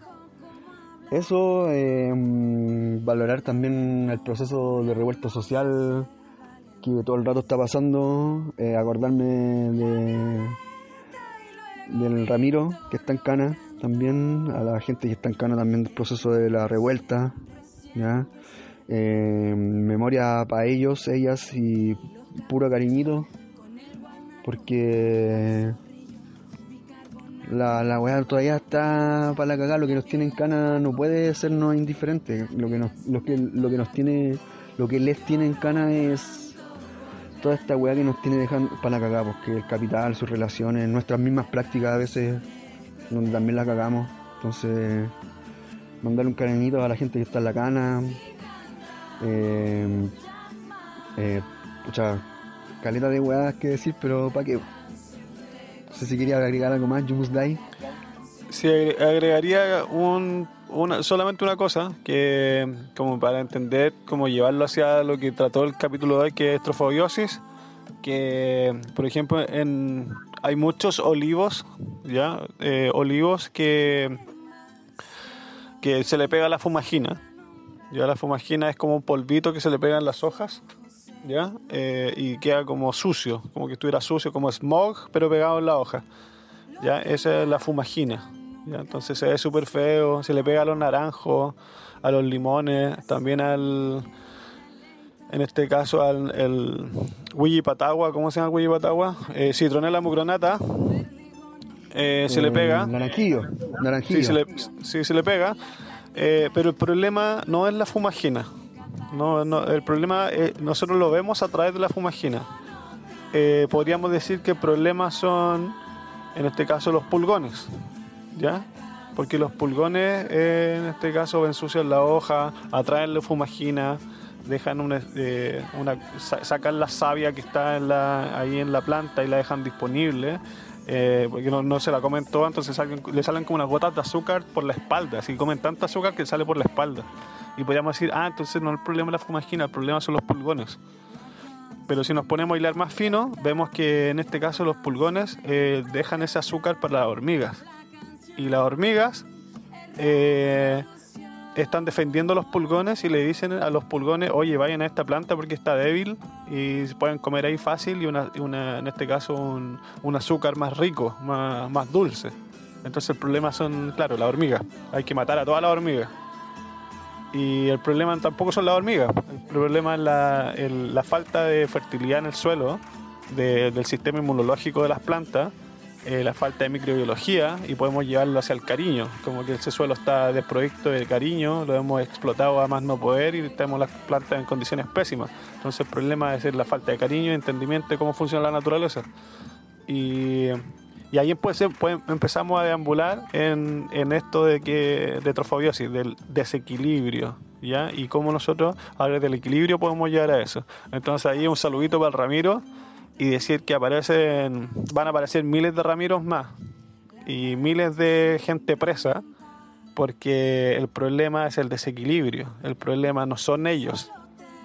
eso, mm, valorar también el proceso de revuelta social que todo el rato está pasando, eh, acordarme de del Ramiro que está en Cana también, a la gente que está en Cana también del proceso de la revuelta. Eh, memoria para ellos, ellas y puro cariñito, porque la, la weá todavía está para la cagada, lo que nos tiene en cana no puede sernos indiferente, lo que nos, lo que, lo que nos tiene, lo que les tiene en cana es toda esta weá que nos tiene dejando para la cagada, porque el capital, sus relaciones, nuestras mismas prácticas a veces, donde también la cagamos, entonces mandarle un cariñito a la gente que está en la cana, eh, eh, pucha, caleta de weas que decir, pero ¿para qué? No sé si quería agregar algo más, Jumus Dai. Sí, agre- agregaría un, una, solamente una cosa, que como para entender, cómo llevarlo hacia lo que trató el capítulo de hoy, que es trofobiosis, que por ejemplo en, hay muchos olivos, ¿ya? Eh, olivos que, que se le pega la fumagina. Ya la fumagina es como un polvito que se le pega en las hojas, ¿ya? Eh, y queda como sucio, como que estuviera sucio, como smog, pero pegado en la hoja. ¿ya? Esa es la fumagina. ¿ya? Entonces se ve súper feo, se le pega a los naranjos, a los limones, también al, en este caso al el Willy Patagua, ¿cómo se llama el Willy Patagua? Eh, citronela mucronata, eh, se le pega. Naranjillo, naranjillo. Sí, se le, sí, se le pega. Eh, pero el problema no es la fumagina. No, no, el problema eh, nosotros lo vemos a través de la fumagina. Eh, podríamos decir que el problema son, en este caso, los pulgones. ¿Ya? Porque los pulgones, eh, en este caso, ensucian la hoja, atraen la fumagina, dejan una, eh, una sa- sacan la savia que está en la, ahí en la planta y la dejan disponible eh, porque no, no se la comen toda, entonces salen- le salen como unas gotas de azúcar por la espalda, así comen tanta azúcar que sale por la espalda. Y podríamos decir, ah, entonces no es el problema de la fumagina, el problema son los pulgones. Pero si nos ponemos a hilar más fino, vemos que en este caso los pulgones eh, dejan ese azúcar para las hormigas. Y las hormigas eh, están defendiendo los pulgones y le dicen a los pulgones, oye, vayan a esta planta porque está débil y se pueden comer ahí fácil y una- en este caso un, un azúcar más rico, más, más dulce. Entonces el problema son, claro, las hormigas. Hay que matar a todas las hormigas. Y el problema tampoco son las hormigas. El problema es la, la falta de fertilidad en el suelo, de- del sistema inmunológico de las plantas, eh, la falta de microbiología y podemos llevarlo hacia el cariño. Como que ese suelo está desprovisto de cariño, lo hemos explotado a más no poder y tenemos las plantas en condiciones pésimas. Entonces el problema es la falta de cariño entendimiento de cómo funciona la naturaleza. Y, y ahí pues, pues, empezamos a deambular en, en esto de que de trofobiosis, del desequilibrio, ¿ya? Y cómo nosotros, ahora del equilibrio, podemos llegar a eso. Entonces ahí un saludito para el Ramiro y decir que aparecen, van a aparecer miles de Ramiros más y miles de gente presa porque el problema es el desequilibrio, el problema no son ellos,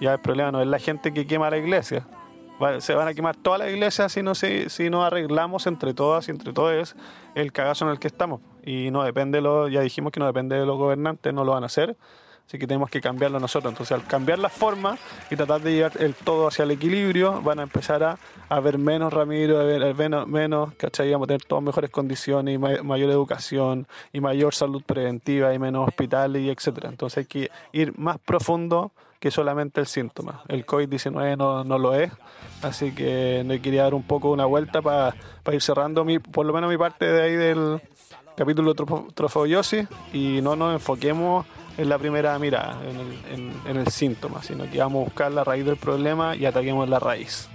ya el problema no es la gente que quema la iglesia, Se van a quemar todas las iglesias si no, se, si no arreglamos entre todas y entre todos el cagazo en el que estamos. Y no depende, lo, ya dijimos que no depende de los gobernantes, no lo van a hacer. Así que tenemos que cambiarlo nosotros. Entonces, al cambiar la forma y tratar de llevar el todo hacia el equilibrio, van a empezar a, a ver menos Ramiro, a ver, menos, menos, ¿cachai? Vamos a tener todas mejores condiciones mayor educación y mayor salud preventiva y menos hospitales y etcétera. Entonces, hay que ir más profundo que solamente el síntoma. El COVID-19 no, no lo es. Así que le quería dar un poco una vuelta para ir cerrando mi, por lo menos mi parte de ahí del capítulo trofo- trofobiosis y no nos enfoquemos en la primera mirada, en el, en- en el síntoma, sino que vamos a buscar la raíz del problema y ataquemos la raíz.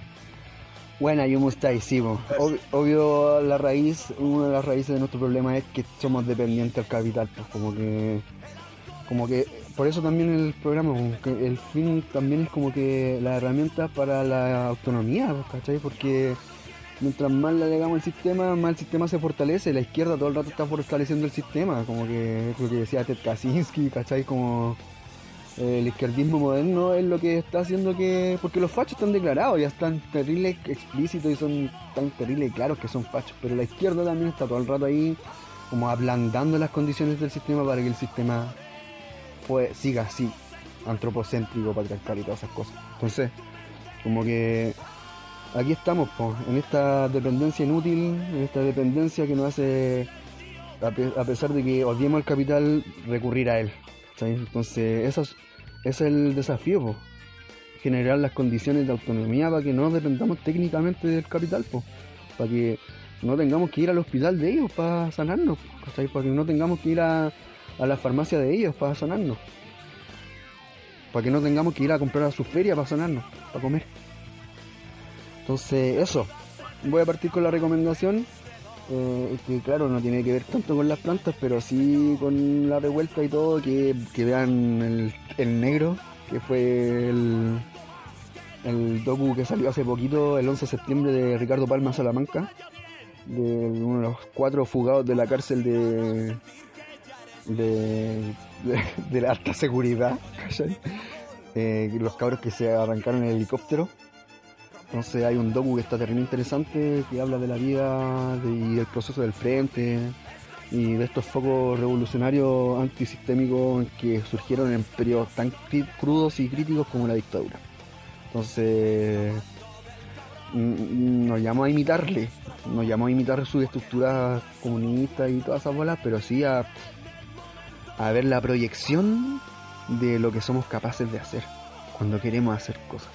Buena, yo Mustai, sí, po. Ob- obvio la raíz, una de las raíces de nuestro problema es que somos dependientes del capital, pues como que, como que, por eso también el programa, el fin también es como que la herramienta para la autonomía, ¿cachai? Porque mientras más le agregamos el sistema, más el sistema se fortalece. La izquierda todo el rato está fortaleciendo el sistema, como que lo que decía Ted Kaczynski, ¿cachai? Como eh, el izquierdismo moderno es lo que está haciendo que. Porque los fachos están declarados, ya están terribles explícitos y son tan terribles claros que son fachos. Pero la izquierda también está todo el rato ahí, como ablandando las condiciones del sistema para que el sistema pues, siga así, antropocéntrico, patriarcal y todas esas cosas. Entonces, como que aquí estamos, en esta dependencia inútil, en esta dependencia que nos hace, a, pesar de que odiemos el capital, recurrir a él. Entonces, eso es, ese es el desafío, generar las condiciones de autonomía para que no dependamos técnicamente del capital, para que no tengamos que ir al hospital de ellos para sanarnos, para que no tengamos que ir a, a la farmacia de ellos para sanarnos, para que no tengamos que ir a comprar a su feria para sanarnos, para comer. Entonces, eso. Voy a partir con la recomendación. Eh, que claro, no tiene que ver tanto con las plantas, pero sí con la revuelta y todo. Que, vean el, negro, que fue el, el docu que salió hace poquito, el 11 de septiembre, de Ricardo Palma Salamanca. De uno de los cuatro fugados de la cárcel de. De, de, la alta seguridad. Eh, los cabros que se arrancaron en el helicóptero entonces hay un docu que está terrible interesante que habla de la vida y del proceso del frente y de estos focos revolucionarios antisistémicos que surgieron en periodos tan crudos y críticos como la dictadura. Entonces nos llamó a imitarle, nos llamó a imitar su estructura comunista y todas esas bolas, pero sí a, a ver la proyección de lo que somos capaces de hacer cuando queremos hacer cosas.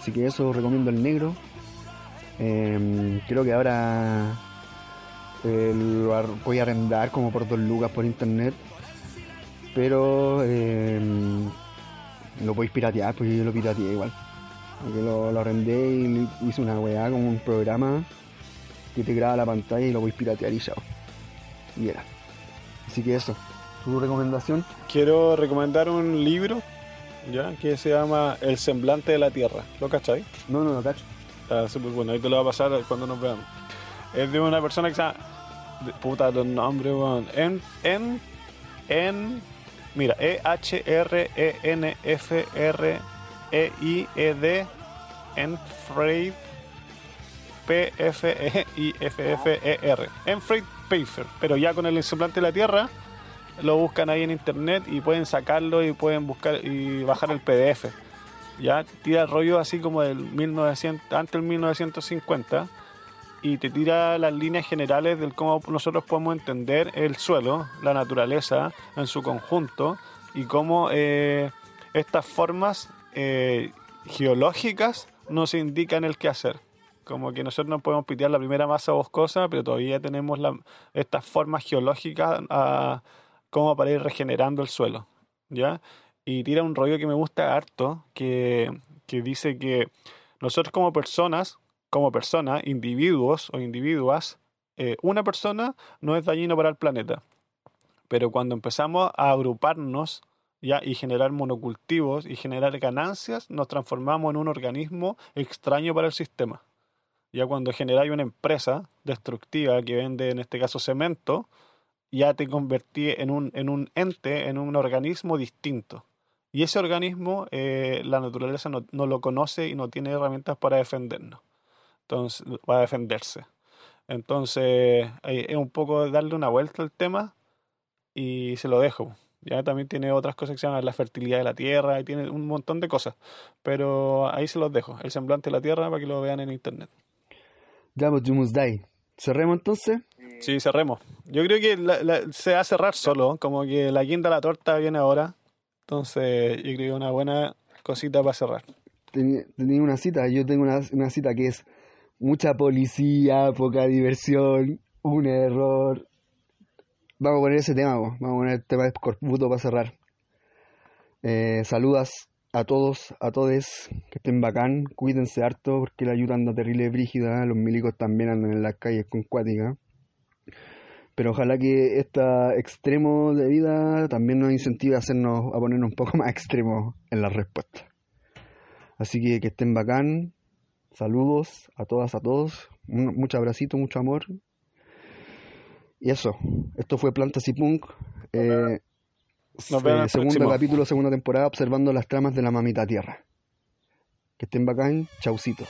Así que eso recomiendo el negro. Em, creo que ahora eh, lo voy a arrendar como por dos lucas por internet. Pero em, lo podéis piratear, porque yo lo pirateé igual. Porque lo, lo arrendé y hice una weá como un programa que te graba la pantalla y lo podéis piratear y chao. Y era. Así que eso. ¿Tu recomendación? Quiero recomendar un libro ¿ya? Que se llama El semblante de la Tierra. ¿Lo cachai? No, no lo cacho. Está súper bueno, ahí te lo va a pasar cuando nos veamos. Es de una persona que se llama... Puta, los nombres, weón. En, en, en... Mira, E-H-R-E-N-F-R-E-I-E-D Enfried P-F-E-I-F-F-E-R Enfried Pfeiffer, pero ya con el semblante de la Tierra lo buscan ahí en internet y pueden sacarlo y pueden buscar y bajar el PDF. Ya tira el rollo así como del 1900, antes del 1950 y te tira las líneas generales del cómo nosotros podemos entender el suelo, la naturaleza en su conjunto y cómo eh, estas formas eh, geológicas nos indican el qué hacer. Como que nosotros no podemos pitear la primera masa boscosa, pero todavía tenemos estas formas geológicas a como para ir regenerando el suelo, ¿ya? Y tira un rollo que me gusta harto, que, dice que nosotros como personas, como personas, individuos o individuas, eh, una persona no es dañino para el planeta. Pero cuando empezamos a agruparnos ¿ya? y generar monocultivos y generar ganancias, nos transformamos en un organismo extraño para el sistema. Ya cuando generáis una empresa destructiva que vende, en este caso, cemento, ya te convertí en un, en un ente, en un organismo distinto. Y ese organismo, eh, la naturaleza no, lo conoce y no tiene herramientas para defendernos. Entonces, para defenderse. Entonces, es un poco darle una vuelta al tema y se lo dejo. Ya también tiene otras cosas que se llaman la fertilidad de la tierra y tiene un montón de cosas. Pero ahí se los dejo. El semblante de la tierra para que lo vean en internet. Ya, pues, ¿Cerremos entonces? Sí, cerremos. Yo creo que se va a cerrar solo, como que la quinta la torta viene ahora. Entonces, yo creo que una buena cosita para cerrar. Tenía, una cita, yo tengo una, una cita que es mucha policía, poca diversión, un error. Vamos a poner ese tema, vamos a poner el tema de Corputo para cerrar. Eh, saludas a todos, a todes, que estén bacán, cuídense harto porque la ayuda anda terrible brígida, los milicos también andan en las calles con cuática. Pero ojalá que este extremo de vida también nos incentive a hacernos, a ponernos un poco más extremos en la respuesta. Así que que estén bacán, Saludos a todas, a todos. Mucho abracito, mucho amor. Y eso. Esto fue Plantas y Punk. Eh, Nos vemos segundo próximo. capítulo, segunda temporada, observando las tramas de la mamita tierra. Que estén bacán. Chaucito.